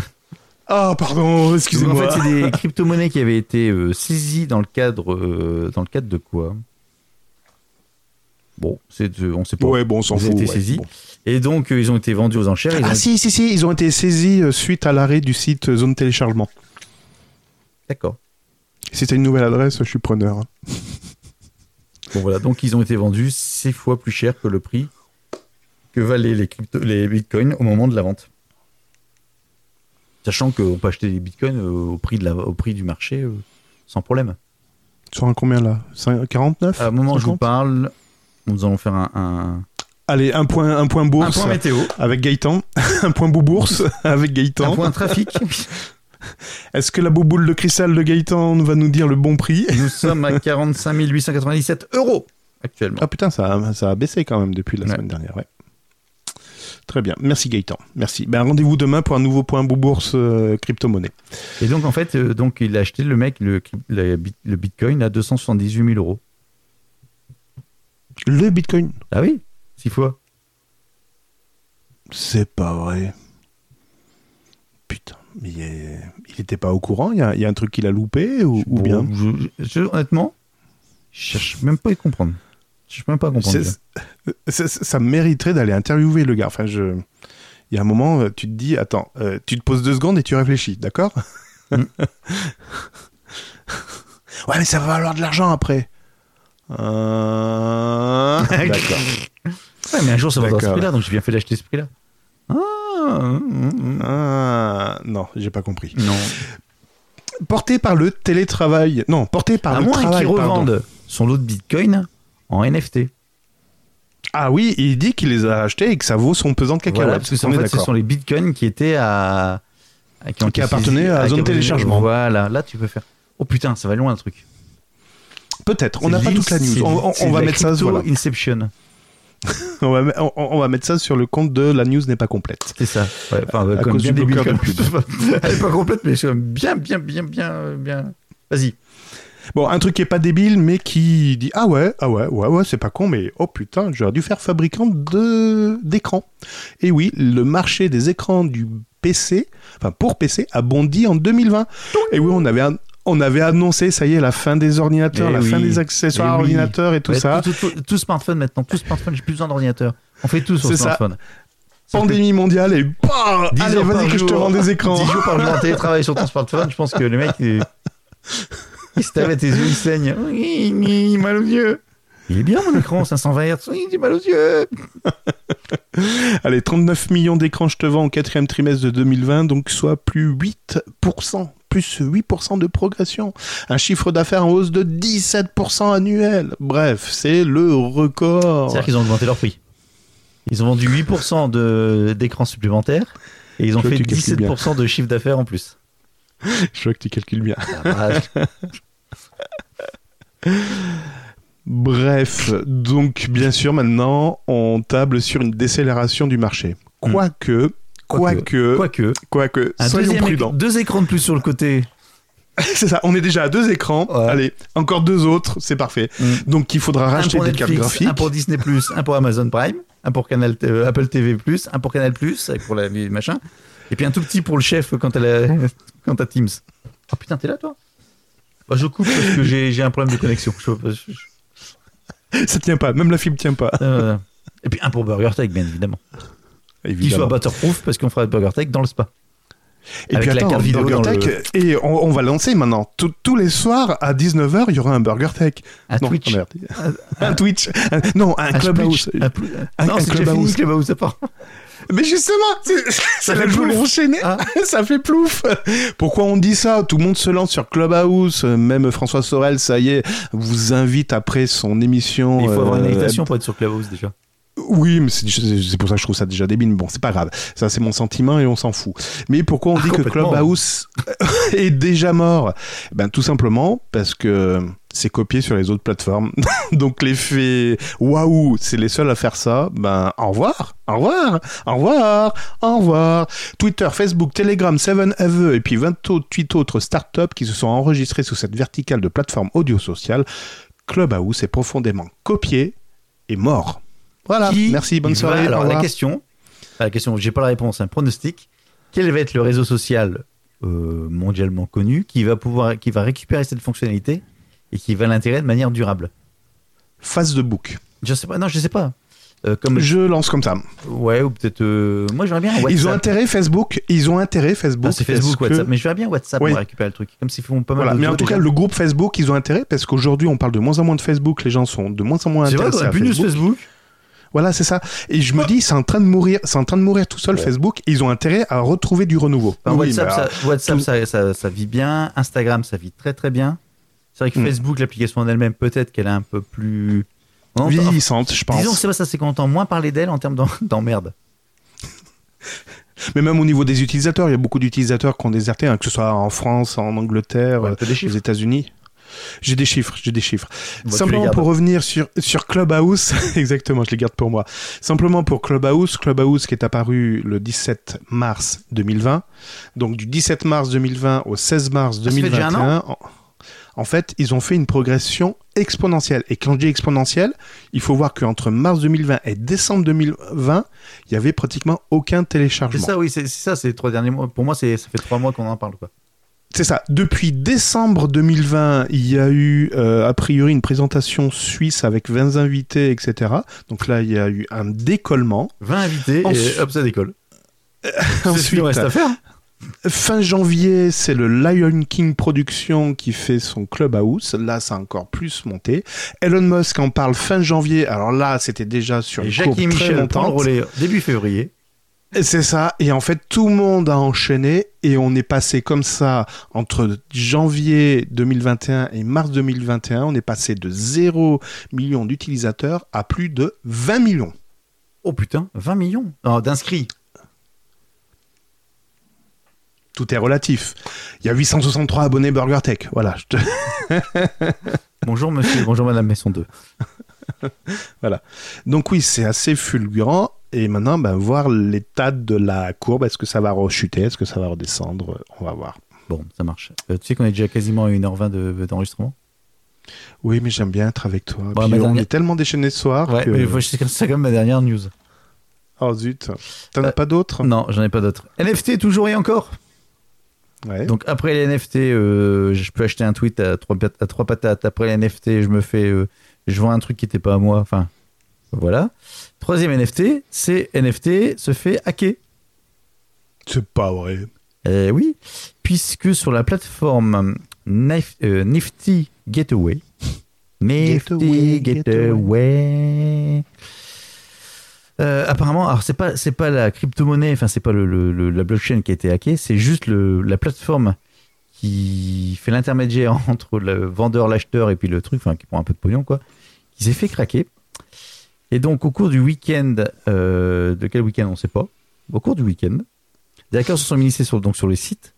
Ah, pardon, En excusez-moi. fait, c'est des crypto-monnaies qui avaient été euh, saisies dans le cadre, euh, dans le cadre de quoi? Bon, c'est, euh, on sait pas. Ouais, bon, on s'en Ils ont fout. été ouais, saisis. bon. Et donc, ils ont été vendus aux enchères. Ont- Ah si, si, si, ils ont été saisis suite à l'arrêt du site Zone Téléchargement. D'accord. Si t'as une nouvelle adresse, je suis preneur. hein. <laughs> Bon, voilà. Donc, ils ont été vendus 6 fois plus cher que le prix que valaient les, crypto- les bitcoins au moment de la vente. Sachant qu'on peut acheter des bitcoins euh, au, prix de la, au prix du marché euh, sans problème. Sur un combien là? Cin- 49 À un moment où je vous 50? parle, nous allons faire un, un, Allez, un point, un point un bourse point météo, avec Gaëtan. <laughs> un point boubourse <laughs> avec un Gaëtan. point trafic. <laughs> Est-ce que la bouboule de cristal de Gaëtan va nous dire le bon prix <laughs> Nous sommes à 45 897 euros actuellement. Ah putain, ça a, ça a baissé quand même depuis la Ouais. semaine dernière. Ouais. Très bien. Merci Gaëtan. Merci. Ben, rendez-vous demain pour un nouveau point bourse euh, crypto-monnaie. Et donc, en fait, euh, donc, il a acheté le mec, le, le, bit- le bitcoin à 278 000 euros. Le Bitcoin. Ah oui Six fois. C'est pas vrai. Putain. Il est- il était pas au courant. Il y a, il y a un truc qu'il a loupé ou, bien? je- je- honnêtement, je cherche même pas à y comprendre. Je cherche même pas à comprendre. Ça mériterait d'aller interviewer le gars. Enfin, je. Il y a un moment, euh, tu te dis, attends, euh, tu te poses deux secondes et tu réfléchis, d'accord? Mm. <laughs> Ouais, mais ça va valoir de l'argent après. Euh, D'accord. Ouais, mais un jour, ça va dans ce prix-là, donc j'ai bien fait d'acheter ce prix-là. Ah, hum. Ah, non, j'ai pas compris. non. Porté par le télétravail. Non, porté par à le moins travail. qu'ils revendent son lot de bitcoin en NFT. Ah oui, il dit qu'il les a achetés et que ça vaut son pesant de cacahuètes. Voilà, parce que en fait, ce sont les bitcoins qui étaient à. à- Qui appartenaient à qui zone téléchargement. Voilà, là tu peux faire. Oh putain, ça va loin le truc. Peut-être. On n'a pas toute la news. On, va mettre ça. Voilà. Inception. <laughs> On va, on- on va mettre ça sur le compte de la news n'est pas complète. C'est ça. Ouais, enfin, À comme cause du bloqueur de comme- <laughs> Elle est pas complète, mais c'est bien, bien, bien, bien, bien. Vas-y. Bon, un truc qui est pas débile, mais qui dit ah ouais, ah ouais, ouais, ouais, c'est pas con, mais oh putain, j'aurais dû faire fabricant de d'écran. Et oui, le marché des écrans du PC, enfin pour PC, a bondi en 2020. Et oui, on avait an- on avait annoncé, ça y est, la fin des ordinateurs, Eh la oui. fin des accessoires Eh oui. ordinateurs et tout Ouais, ça. Tout, tout- tout- tout smartphone maintenant, tout smartphone, j'ai plus besoin d'ordinateur. On fait tout sur ça. smartphone. Que Pandémie mondiale et bah, 10 allez, vas-y que je te jour- vends des écrans. 10 jours par jour en télétravail sur ton smartphone, je pense que le mec, il, il se tape à tes yeux, il saigne. Oui, oui, mal aux yeux. Il est bien mon écran, 520 Hz. Oui, j'ai mal aux yeux. <laughs> Allez, 39 millions d'écrans, je te vends au quatrième trimestre de 2020, donc soit plus 8%, plus 8% de progression. Un chiffre d'affaires en hausse de 17% annuel. Bref, c'est le record. C'est-à-dire qu'ils ont augmenté leur prix. Ils ont vendu 8% de- d'écrans supplémentaires et ils ont fait que tu calcules bien. 17% de chiffre d'affaires en plus. <laughs> Je vois que tu calcules bien. <laughs> Bref, donc bien sûr maintenant, on table sur une décélération du marché. Quoique, quoique, Quoique, quoique, soyons prudents. deux écrans de plus sur le côté. <laughs> C'est ça, on est déjà à deux écrans. Ouais. Allez, encore deux autres, c'est parfait. Mm. Donc il faudra racheter des cartes graphiques. un pour Disney+, un pour Amazon Prime, un pour Canal, euh, Apple TV+, un pour Canal+, pour la les machins, et puis un tout petit pour le chef quand elle a, <laughs> quand t'as Teams. Oh putain, t'es là toi? Bah, Je coupe parce que j'ai j'ai un problème de connexion. Je- je- je- Ça tient pas, même la fibre tient pas. euh, et puis un pour Burger Tech, bien évidemment. Qui soit butterproof parce qu'on fera Burger Tech dans le spa. Et avec puis la attends, carte vidéo dans le- et on, on va lancer maintenant. Tous- tous les soirs à 19h, il y aura un Burger Tech. Un non, Twitch. <laughs> un Twitch. Un- non, un, Un Clubhouse. Un non, Clubhouse. Clubhouse, part. Mais justement, <laughs> ça fait plouf. Ah. <laughs> ça fait plouf. Pourquoi on dit ça? Tout le monde se lance sur Clubhouse. Même François Sorel, ça y est, vous invite après son émission. Il faut avoir une euh, invitation pour être sur Clubhouse déjà. Oui, mais c'est pour ça que je trouve ça déjà débile. Mais bon, c'est pas grave. Ça, c'est mon sentiment et on s'en fout. Mais pourquoi on Ah, dit que. Clubhouse <laughs> est déjà mort? Ben, tout simplement parce que c'est copié sur les autres plateformes. <laughs> Donc, l'effet waouh, c'est les seuls à faire ça. Ben, au revoir, au revoir, au revoir, au revoir. Twitter, Facebook, Telegram, 7EVE et puis 28 autres startups qui se sont enregistrés sous cette verticale de plateforme audio sociale. Clubhouse est profondément copié et mort. Voilà, Qui merci, bonne va- soirée. Alors la question, la question, j'ai pas la réponse, un pronostic. Quel va être le réseau social euh, mondialement connu qui va pouvoir, qui va récupérer cette fonctionnalité et qui va l'intégrer de manière durable? Face de book. Je sais pas, non, je sais pas. Euh, comme Je lance comme ça. ouais ou peut-être, euh, moi j'aimerais bien WhatsApp. Ils ont intérêt Facebook. Ils ont intérêt Facebook. Ah, c'est Facebook, que- WhatsApp, mais je verrais bien WhatsApp Oui. pour récupérer le truc. Comme s'ils font pas mal. Voilà. d'autres Mais en tout cas, le groupe Facebook, ils ont intérêt parce qu'aujourd'hui, on parle de moins en moins de Facebook. Les gens sont de moins en moins c'est vrai intéressés qu'on a à de Facebook. Facebook. Voilà, c'est ça. Et je me dis, c'est en train de mourir. C'est en train de mourir tout seul, Facebook. Ils ont intérêt à retrouver du renouveau. Enfin, Oui, WhatsApp, alors, ça, WhatsApp tout- ça, ça- ça vit bien. Instagram, ça vit très très bien. C'est vrai que Mm. Facebook, l'application en elle-même, peut-être qu'elle est un peu plus. Vieillissante, je pense. Disons que c'est pas ça, c'est qu'on entend moins parler d'elle en termes <laughs> d'emmerde. Mais même au niveau des utilisateurs, il y a beaucoup d'utilisateurs qui ont déserté, hein, que ce soit en France, en Angleterre, Ouais, euh, aux. États-Unis. J'ai des chiffres, j'ai des chiffres. Bon, les Simplement pour revenir sur, sur Clubhouse, <laughs> exactement, je les garde pour moi. Simplement pour Clubhouse, Clubhouse qui est apparu le 17 mars 2020. Donc du 17 mars 2020 au 16 mars Ah, ça fait déjà un 2021, en, fait, ils ont fait une progression exponentielle. Et quand je dis exponentielle, il faut voir qu'entre mars 2020 et décembre 2020, il y avait pratiquement aucun C'est téléchargement. ça, oui, c'est c'est ça, c'est les trois derniers mois. Pour moi, c'est ça fait trois mois qu'on en parle, quoi. C'est ça. Depuis décembre 2020, il y a eu euh, a priori une présentation suisse avec 20 invités, etc. Donc là, il y a eu un décollement. 20 invités Ensuite- et hop, ça décolle. Ce Ensuite, reste à faire. fin janvier, c'est le Lion King Production qui fait son Clubhouse. Là, ça a encore plus monté. Elon Musk en parle fin janvier. Alors là, c'était déjà sur Et une Jackie courbe très Michel prend le montante. relais début février. C'est ça. Et en fait, tout le monde a enchaîné et on est passé comme ça entre janvier 2021 et mars 2021. On est passé de 0 million d'utilisateurs à plus de 20 millions. Oh putain, 20 millions Non, d'inscrits. Tout est relatif. Il y a 863 abonnés Burger Tech. Voilà. je te- <laughs> Bonjour monsieur, bonjour madame, mais sont deux. <laughs> Donc oui, c'est assez fulgurant. Et maintenant, ben, voir l'état de la courbe. Est-ce que ça va rechuter Est-ce que ça va redescendre On va voir. Bon, ça marche. Euh, tu sais qu'on est déjà quasiment à 1h20 de- d'enregistrement? Oui, mais j'aime bien être avec toi. Bon, Puis ma on dernière- est tellement déchaîné ce soir Ouais, que... mais c'est comme comme ma dernière news. Oh zut. T'en as Euh, pas d'autres? Non, j'en ai pas d'autres. NFT toujours et encore? Ouais. Donc après les NFT, euh, je peux acheter un tweet à trois, pat- à trois patates. Après les NFT, je me fais, je vois un truc qui n'était pas à moi. Enfin, voilà. Troisième NFT, c'est NFT se fait hacker. C'est pas vrai. Eh oui, puisque sur la plateforme Nif- euh, Nifty Gateway, Nifty Gateway, Gateway, euh, apparemment, alors c'est pas c'est pas la crypto-monnaie, enfin c'est pas le, le- le- la blockchain qui a été hackée, c'est juste le, la plateforme qui fait l'intermédiaire <laughs> entre le vendeur, l'acheteur et puis le truc, enfin qui prend un peu de pognon quoi, qui s'est fait craquer. Et donc au cours du week-end, euh, de quel week-end on sait pas, au cours du week-end, des hackers se sont initiés sur, donc sur le site.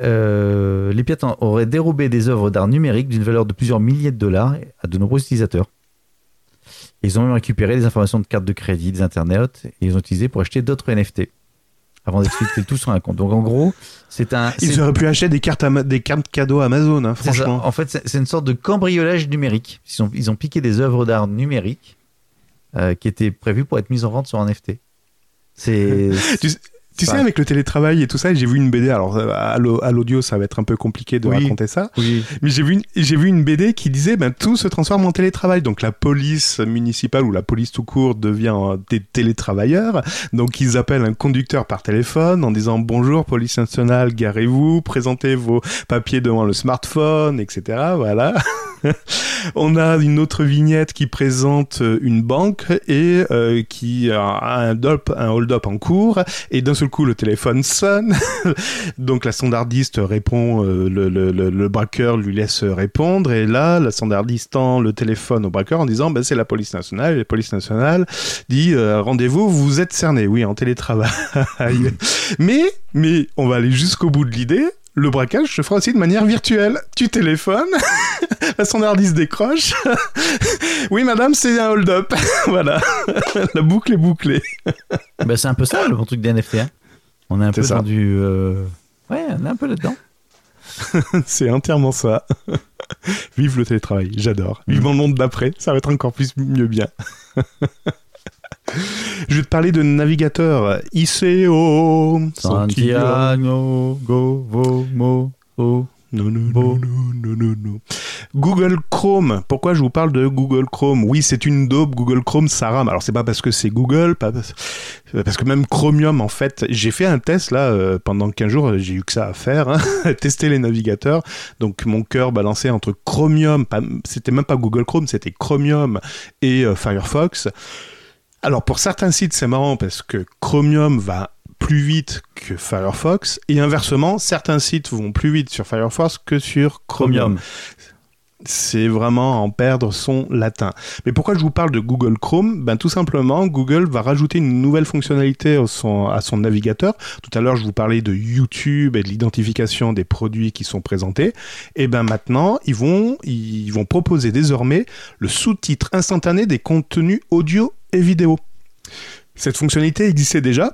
Euh, les pirates auraient dérobé des œuvres d'art numériques d'une valeur de plusieurs milliers de dollars à de nombreux utilisateurs. Ils ont même récupéré des informations de cartes de crédit, des internautes, et ils ont utilisé pour acheter d'autres NFT. Avant d'expliquer tout sur un compte. Donc en gros, c'est un. Ils auraient pu acheter des cartes, des cartes cadeaux Amazon, hein, franchement. En fait, c'est une sorte de cambriolage numérique. Ils ont, ils ont piqué des œuvres d'art numériques euh, qui étaient prévues pour être mises en vente sur un NFT. C'est. <laughs> tu sais, avec le télétravail et tout ça, j'ai vu une BD. Alors, euh, à l'au- à l'audio, ça va être un peu compliqué de Oui. raconter ça. Oui. Mais j'ai vu, une- j'ai vu une BD qui disait, ben, tout se transforme en télétravail. Donc, la police municipale ou la police tout court devient euh, des télétravailleurs. Donc, ils appellent un conducteur par téléphone en disant bonjour, police nationale, garez-vous, présentez vos papiers devant le smartphone, etc. Voilà. <laughs> On a une autre vignette qui présente euh, une banque et euh, qui a un, hold-up en cours et d'un seul coup le téléphone sonne. <laughs> Donc la standardiste répond, euh, le, le, le, le braqueur lui laisse répondre et là la standardiste tend le téléphone au braqueur en disant ben, c'est la police nationale et la police nationale dit euh, rendez-vous vous êtes cerné oui en télétravail. <laughs> mais mais on va aller jusqu'au bout de l'idée. Le braquage se fera aussi de manière virtuelle. Tu téléphones, <laughs> la standardiste décroche. <laughs> oui, madame, c'est un hold-up. <laughs> voilà. la boucle est bouclée. Bah, c'est un peu ça le bon truc des NFT. hein. On est un peu ça. dans du. euh, Ouais, on est un peu là-dedans. c'est entièrement ça. Vive le télétravail, j'adore. Vivement le monde d'après, ça va être encore plus mieux bien. Je vais te parler de navigateur ICO. Santiago, go, vo, mo, o. Non, non, non, non, non, non, non. Google Chrome. Pourquoi je vous parle de Google Chrome? Oui, c'est une daube. Google Chrome, ça rame. Alors, c'est pas parce que c'est Google, pas parce que même Chromium, en fait, j'ai fait un test là euh, pendant 15 jours. J'ai eu que ça à faire, hein, <laughs> tester les navigateurs. Donc, mon cœur balançait entre Chromium. C'était même pas Google Chrome, c'était Chromium et euh, Firefox. Alors, pour certains sites, c'est marrant parce que Chromium va plus vite que Firefox et inversement, certains sites vont plus vite sur Firefox que sur Chromium. C'est vraiment en perdre son latin. Mais pourquoi je vous parle de Google Chrome? Ben tout simplement, Google va rajouter une nouvelle fonctionnalité à son, à son navigateur. Tout à l'heure, je vous parlais de YouTube et de l'identification des produits qui sont présentés. Et ben maintenant, ils vont, ils vont proposer désormais le sous-titre instantané des contenus audio et vidéo. Cette fonctionnalité existait déjà,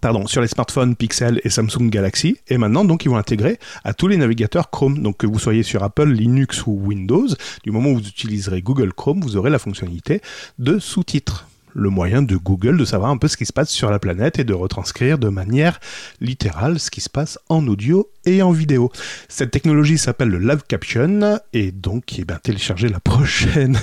pardon, sur les smartphones Pixel et Samsung Galaxy. Et maintenant, donc, ils vont l'intégrer à tous les navigateurs Chrome. Donc, que vous soyez sur Apple, Linux ou Windows, du moment où vous utiliserez Google Chrome, vous aurez la fonctionnalité de sous-titres le moyen de Google de savoir un peu ce qui se passe sur la planète et de retranscrire de manière littérale ce qui se passe en audio et en vidéo. Cette technologie s'appelle le Live Caption et donc eh ben, télécharger la <laughs> prochaine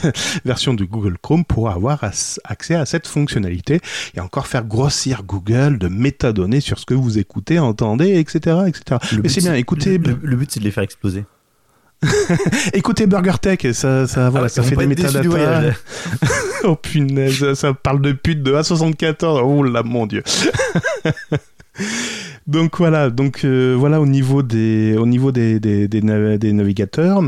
version de Google Chrome pour avoir accès à cette fonctionnalité et encore faire grossir Google de métadonnées sur ce que vous écoutez, entendez, etc. etc. Mais c'est bien, écoutez... le but c'est de les faire exploser. <laughs> Écoutez Burger Tech, ça, ça, voilà, ah ça fait des métadatas. <laughs> oh punaise, ça parle de pute de A74. Oh là, mon dieu. <laughs> Donc voilà, donc euh, voilà au niveau des au niveau des, des, des, navigateurs.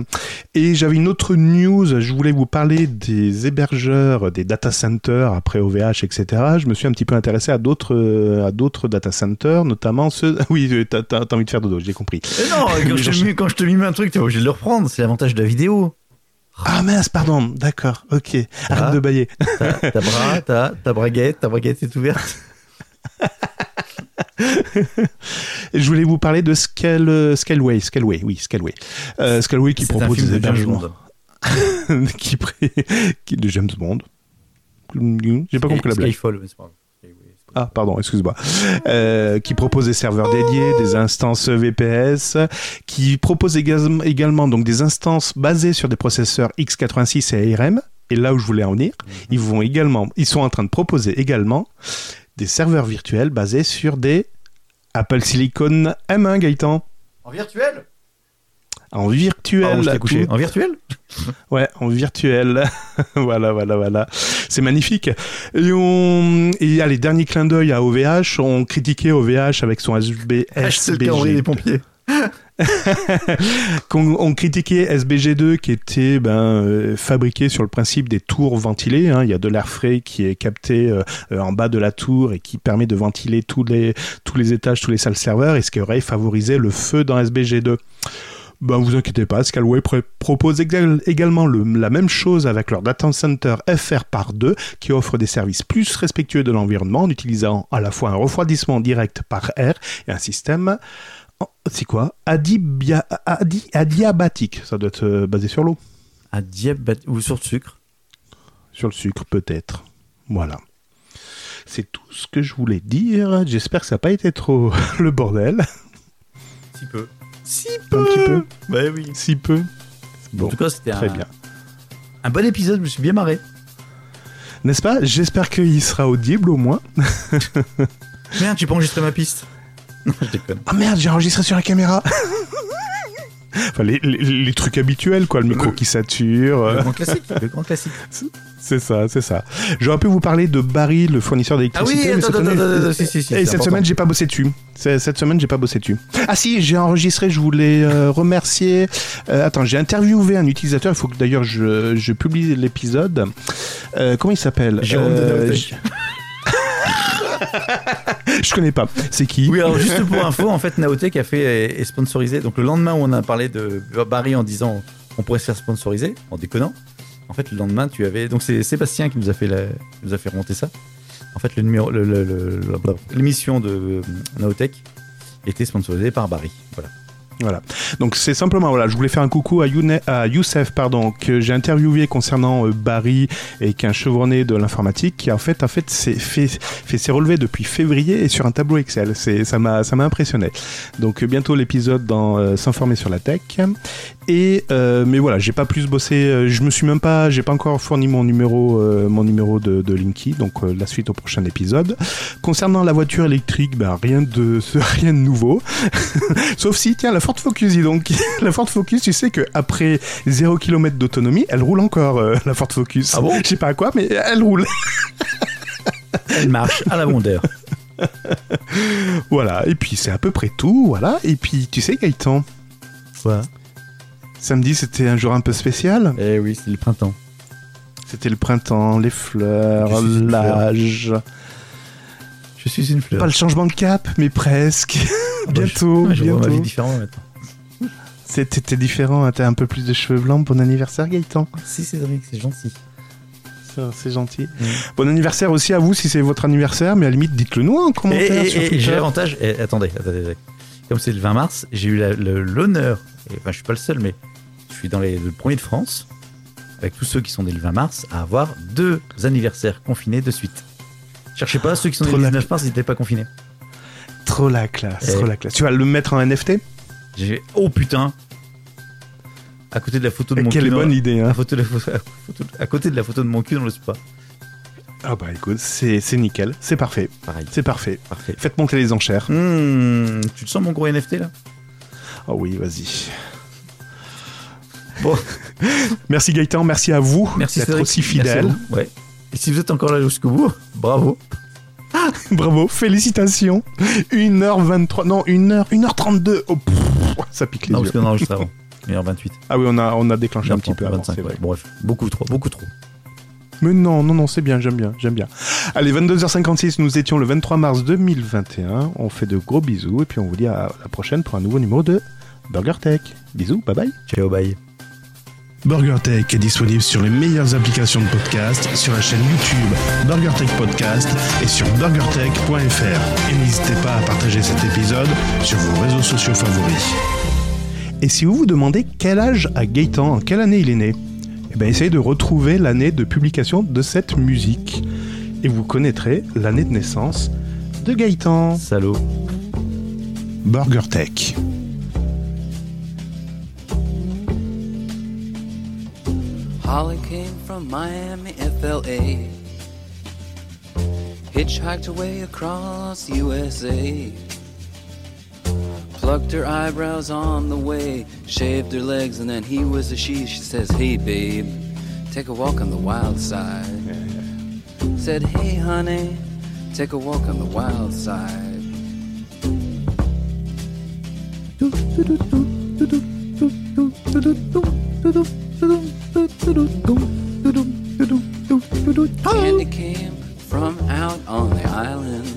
Et j'avais une autre news. Je voulais vous parler des hébergeurs, des data centers après OVH, etc. Je me suis un petit peu intéressé à d'autres à d'autres data centers, notamment ceux. <laughs> Oui, t'as as, envie de faire dodo, j'ai compris. non, <laughs> quand, je te, quand je te mime un truc, t'es obligé de le reprendre. C'est l'avantage de la vidéo. Ah mince, pardon, d'accord, ok. Arrête de bailler. Ta, bras, ta, ta braguette, ta braguette est ouverte. <laughs> <laughs> Je voulais vous parler de Scale, Scaleway, Scaleway, oui, Scaleway. Euh, Scaleway qui propose des hébergements. <laughs> qui, qui, de James Bond. J'ai pas compris la blague. Skyfall, mais c'est pas ah, pardon, excuse-moi. Euh, qui propose des serveurs dédiés, des instances VPS, qui propose également donc des instances basées sur des processeurs x86 et ARM. Et là où je voulais en venir, mhm. ils vont également, ils sont en train de proposer également des serveurs virtuels basés sur des Apple Silicon M1, Gaëtan. En virtuel? En virtuel. Ah, en virtuel? <laughs> Ouais, en virtuel. <laughs> voilà, voilà, voilà. C'est magnifique. Et on, il y a les derniers clins d'œil à OVH. On critiquait OVH avec son SB... Ah, c'est le des pompiers. <laughs> <laughs> on, critiquait SBG2 qui était ben, euh, fabriqué sur le principe des tours ventilées. Hein. Il y a de l'air frais qui est capté euh, en bas de la tour et qui permet de ventiler tous les, tous les étages, tous les salles serveurs et ce qui aurait favorisé le feu dans SBG2 ben vous inquiétez pas, Scalway propose également la même chose avec leur data center FR par 2 qui offre des services plus respectueux de l'environnement en utilisant à la fois un refroidissement direct par air et un système c'est quoi Adibia, Adiabatique, ça doit être euh, basé sur l'eau. Adiabatique ou sur le sucre Sur le sucre peut-être. Voilà. C'est tout ce que je voulais dire. J'espère que ça n'a pas été trop <laughs> le bordel. Si peu. Si peu. Un petit peu. Bah oui. Si peu. Bon, en tout cas, c'était très un... bien. Un bon épisode. Je me suis bien marré. N'est-ce pas? J'espère qu'il sera audible au moins. <laughs> Merde, tu peux enregistrer ma piste. Non, je déconne. Ah merde, j'ai enregistré sur la caméra. <laughs> enfin, les, trucs habituels, quoi. Le micro qui sature. Le grand classique. Le grand classique. <laughs> C'est ça, c'est ça. J'aurais pu vous parler de Barry, le fournisseur d'électricité. Ah oui, attends, attends, attends, si, si, si, Et cette semaine, j'ai pas bossé dessus. Cette semaine, j'ai pas bossé dessus. Ah si, j'ai enregistré, je voulais euh, remercier. Euh, attends, j'ai interviewé un utilisateur, il faut que d'ailleurs je, je publie l'épisode. Euh, comment il s'appelle? Jérôme de <laughs> je connais pas. C'est qui Oui, alors juste pour info, en fait, Naotech a fait est sponsorisé. Donc le lendemain où on a parlé de Barry en disant on pourrait se faire sponsoriser, en déconnant. En fait, le lendemain, tu avais donc c'est Sébastien qui nous a fait nous a fait remonter ça. En fait, le l'émission de Naotech était sponsorisée par Barry. Voilà. Voilà. Donc c'est simplement voilà, je voulais faire un coucou à, Youssef pardon que j'ai interviewé concernant euh, Barry et qui est un chevronné de l'informatique qui en fait en fait fait, fait ses relevés depuis février et sur un tableau Excel. C'est ça m'a ça m'a impressionné. Donc bientôt l'épisode dans euh, s'informer sur la tech et euh, mais voilà, j'ai pas plus bossé, je me suis même pas j'ai pas encore fourni mon numéro mon numéro de, de Linky donc la suite au prochain épisode. Concernant la voiture électrique, ben rien de <laughs> rien de nouveau. <laughs> Sauf si tiens la Ford Focus, donc. <laughs> la Ford Focus, tu sais qu'après 0 km d'autonomie, elle roule encore, euh, la Ford Focus. Ah bon Je sais pas à quoi, mais elle roule. elle marche à la rondeur. voilà, et puis c'est à peu près tout, voilà. Et puis, tu sais, Gaëtan Quoi Samedi, c'était un jour un peu spécial. Eh oui, c'est le printemps. C'était le printemps, les fleurs, l'âge. Je suis une fleur. Pas le changement de cap, mais presque. <laughs> Bah, bientôt, je, je vois ma vie bientôt. différemment maintenant. C'était différent, hein, t'as un peu plus de cheveux blancs. Bon anniversaire, Gaëtan. Si, Cédric, c'est gentil. C'est gentil. Mm. Bon anniversaire aussi à vous si c'est votre anniversaire, mais à la limite, dites-le nous en commentaire et- sur et j'ai l'avantage. attendez, attendez, attendez. Comme c'est le 20 mars, j'ai eu l'honneur. et Enfin, je suis pas le seul, mais je suis dans les, le premier de France, avec tous ceux qui sont nés le 20 mars, à avoir deux anniversaires confinés de suite. Cherchez pas ceux qui sont nés le la- 19 mars, ils n'étaient pas confinés. Trop la classe, trop la classe. Tu vas le mettre en NFT J'ai oh putain. À côté de la photo de mon Quelle cul. bonne idée, à, hein. photo de la <laughs> à côté de la photo de mon cul dans le spa. Ah bah écoute, c'est c'est nickel, c'est parfait, Pareil. c'est parfait. Parfait. Faites monter les enchères. Hmm, tu te sens mon gros NFT là? Ah oui, vas-y. Bon. <laughs> Merci Gaëtan, merci à vous Merci d'être aussi Merci à fidèle. vous. Ouais. Et si vous êtes encore là jusqu'au bout, bravo. <laughs> Bravo, félicitations. 1h23, non, 1h, 1h32. Oh, pff, ça pique les Non, yeux. parce qu'on enregistre <laughs> avant. 1h28. Ah oui, on a, on a déclenché un petit peu avant, 25, c'est ouais. vrai. Bref, beaucoup trop, beaucoup trop. Mais non, non, non, c'est bien, j'aime bien, j'aime bien. Allez, 22h56, nous étions le 23 mars 2021. On fait de gros bisous et puis on vous dit à la prochaine pour un nouveau numéro de Burger Tech. Bisous, bye bye. Ciao, bye. BurgerTech est disponible sur les meilleures applications de podcast, sur la chaîne YouTube BurgerTech Podcast et sur burgertech.fr. Et n'hésitez pas à partager cet épisode sur vos réseaux sociaux favoris. Et si vous vous demandez quel âge a Gaëtan, en quelle année il est né, eh ben essayez de retrouver l'année de publication de cette musique. Et vous connaîtrez l'année de naissance de Gaëtan. Salaud. BurgerTech. Holly came from Miami, FLA. Hitchhiked her way across USA. Plucked her eyebrows on the way, shaved her legs, and then he was a she. She says, Hey, babe, take a walk on the wild side. Said, Hey, honey, take a walk on the wild side. Candy came from out on the island.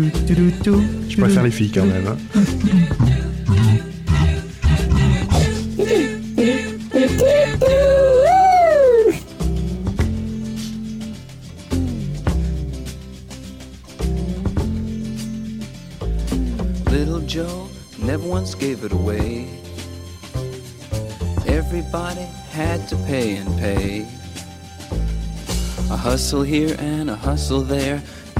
Je préfère les filles quand même. hein. Little Joe never once gave it away. Everybody had to pay and pay. A hustle here and a hustle there.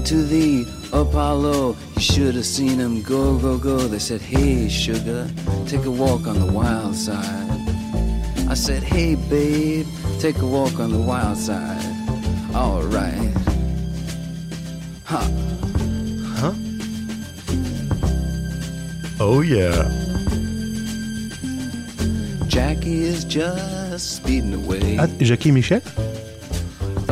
Went to the Apollo, you should have seen him go, go, go. They said, Hey, sugar, take a walk on the wild side. I said, Hey, babe, take a walk on the wild side. Alright. Ha. Oh yeah. Jackie is just speeding away. Ah, Jackie Michel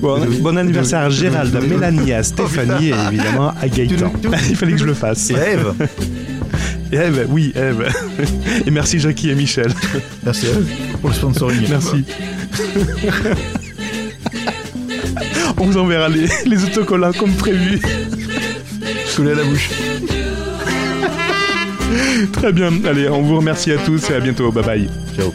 Bon, bon anniversaire à Gérald, à Mélanie, à Stéphanie et évidemment à Gaëtan. <laughs> Il fallait que je le fasse. Et Eve Eve, oui, Eve. Et merci Jackie et Michel. Merci Eve pour le sponsoring. Merci. On vous enverra les, les autocollants comme prévu. Collé à la bouche. Très bien. Allez, on vous remercie à tous et à bientôt. Bye bye. Ciao.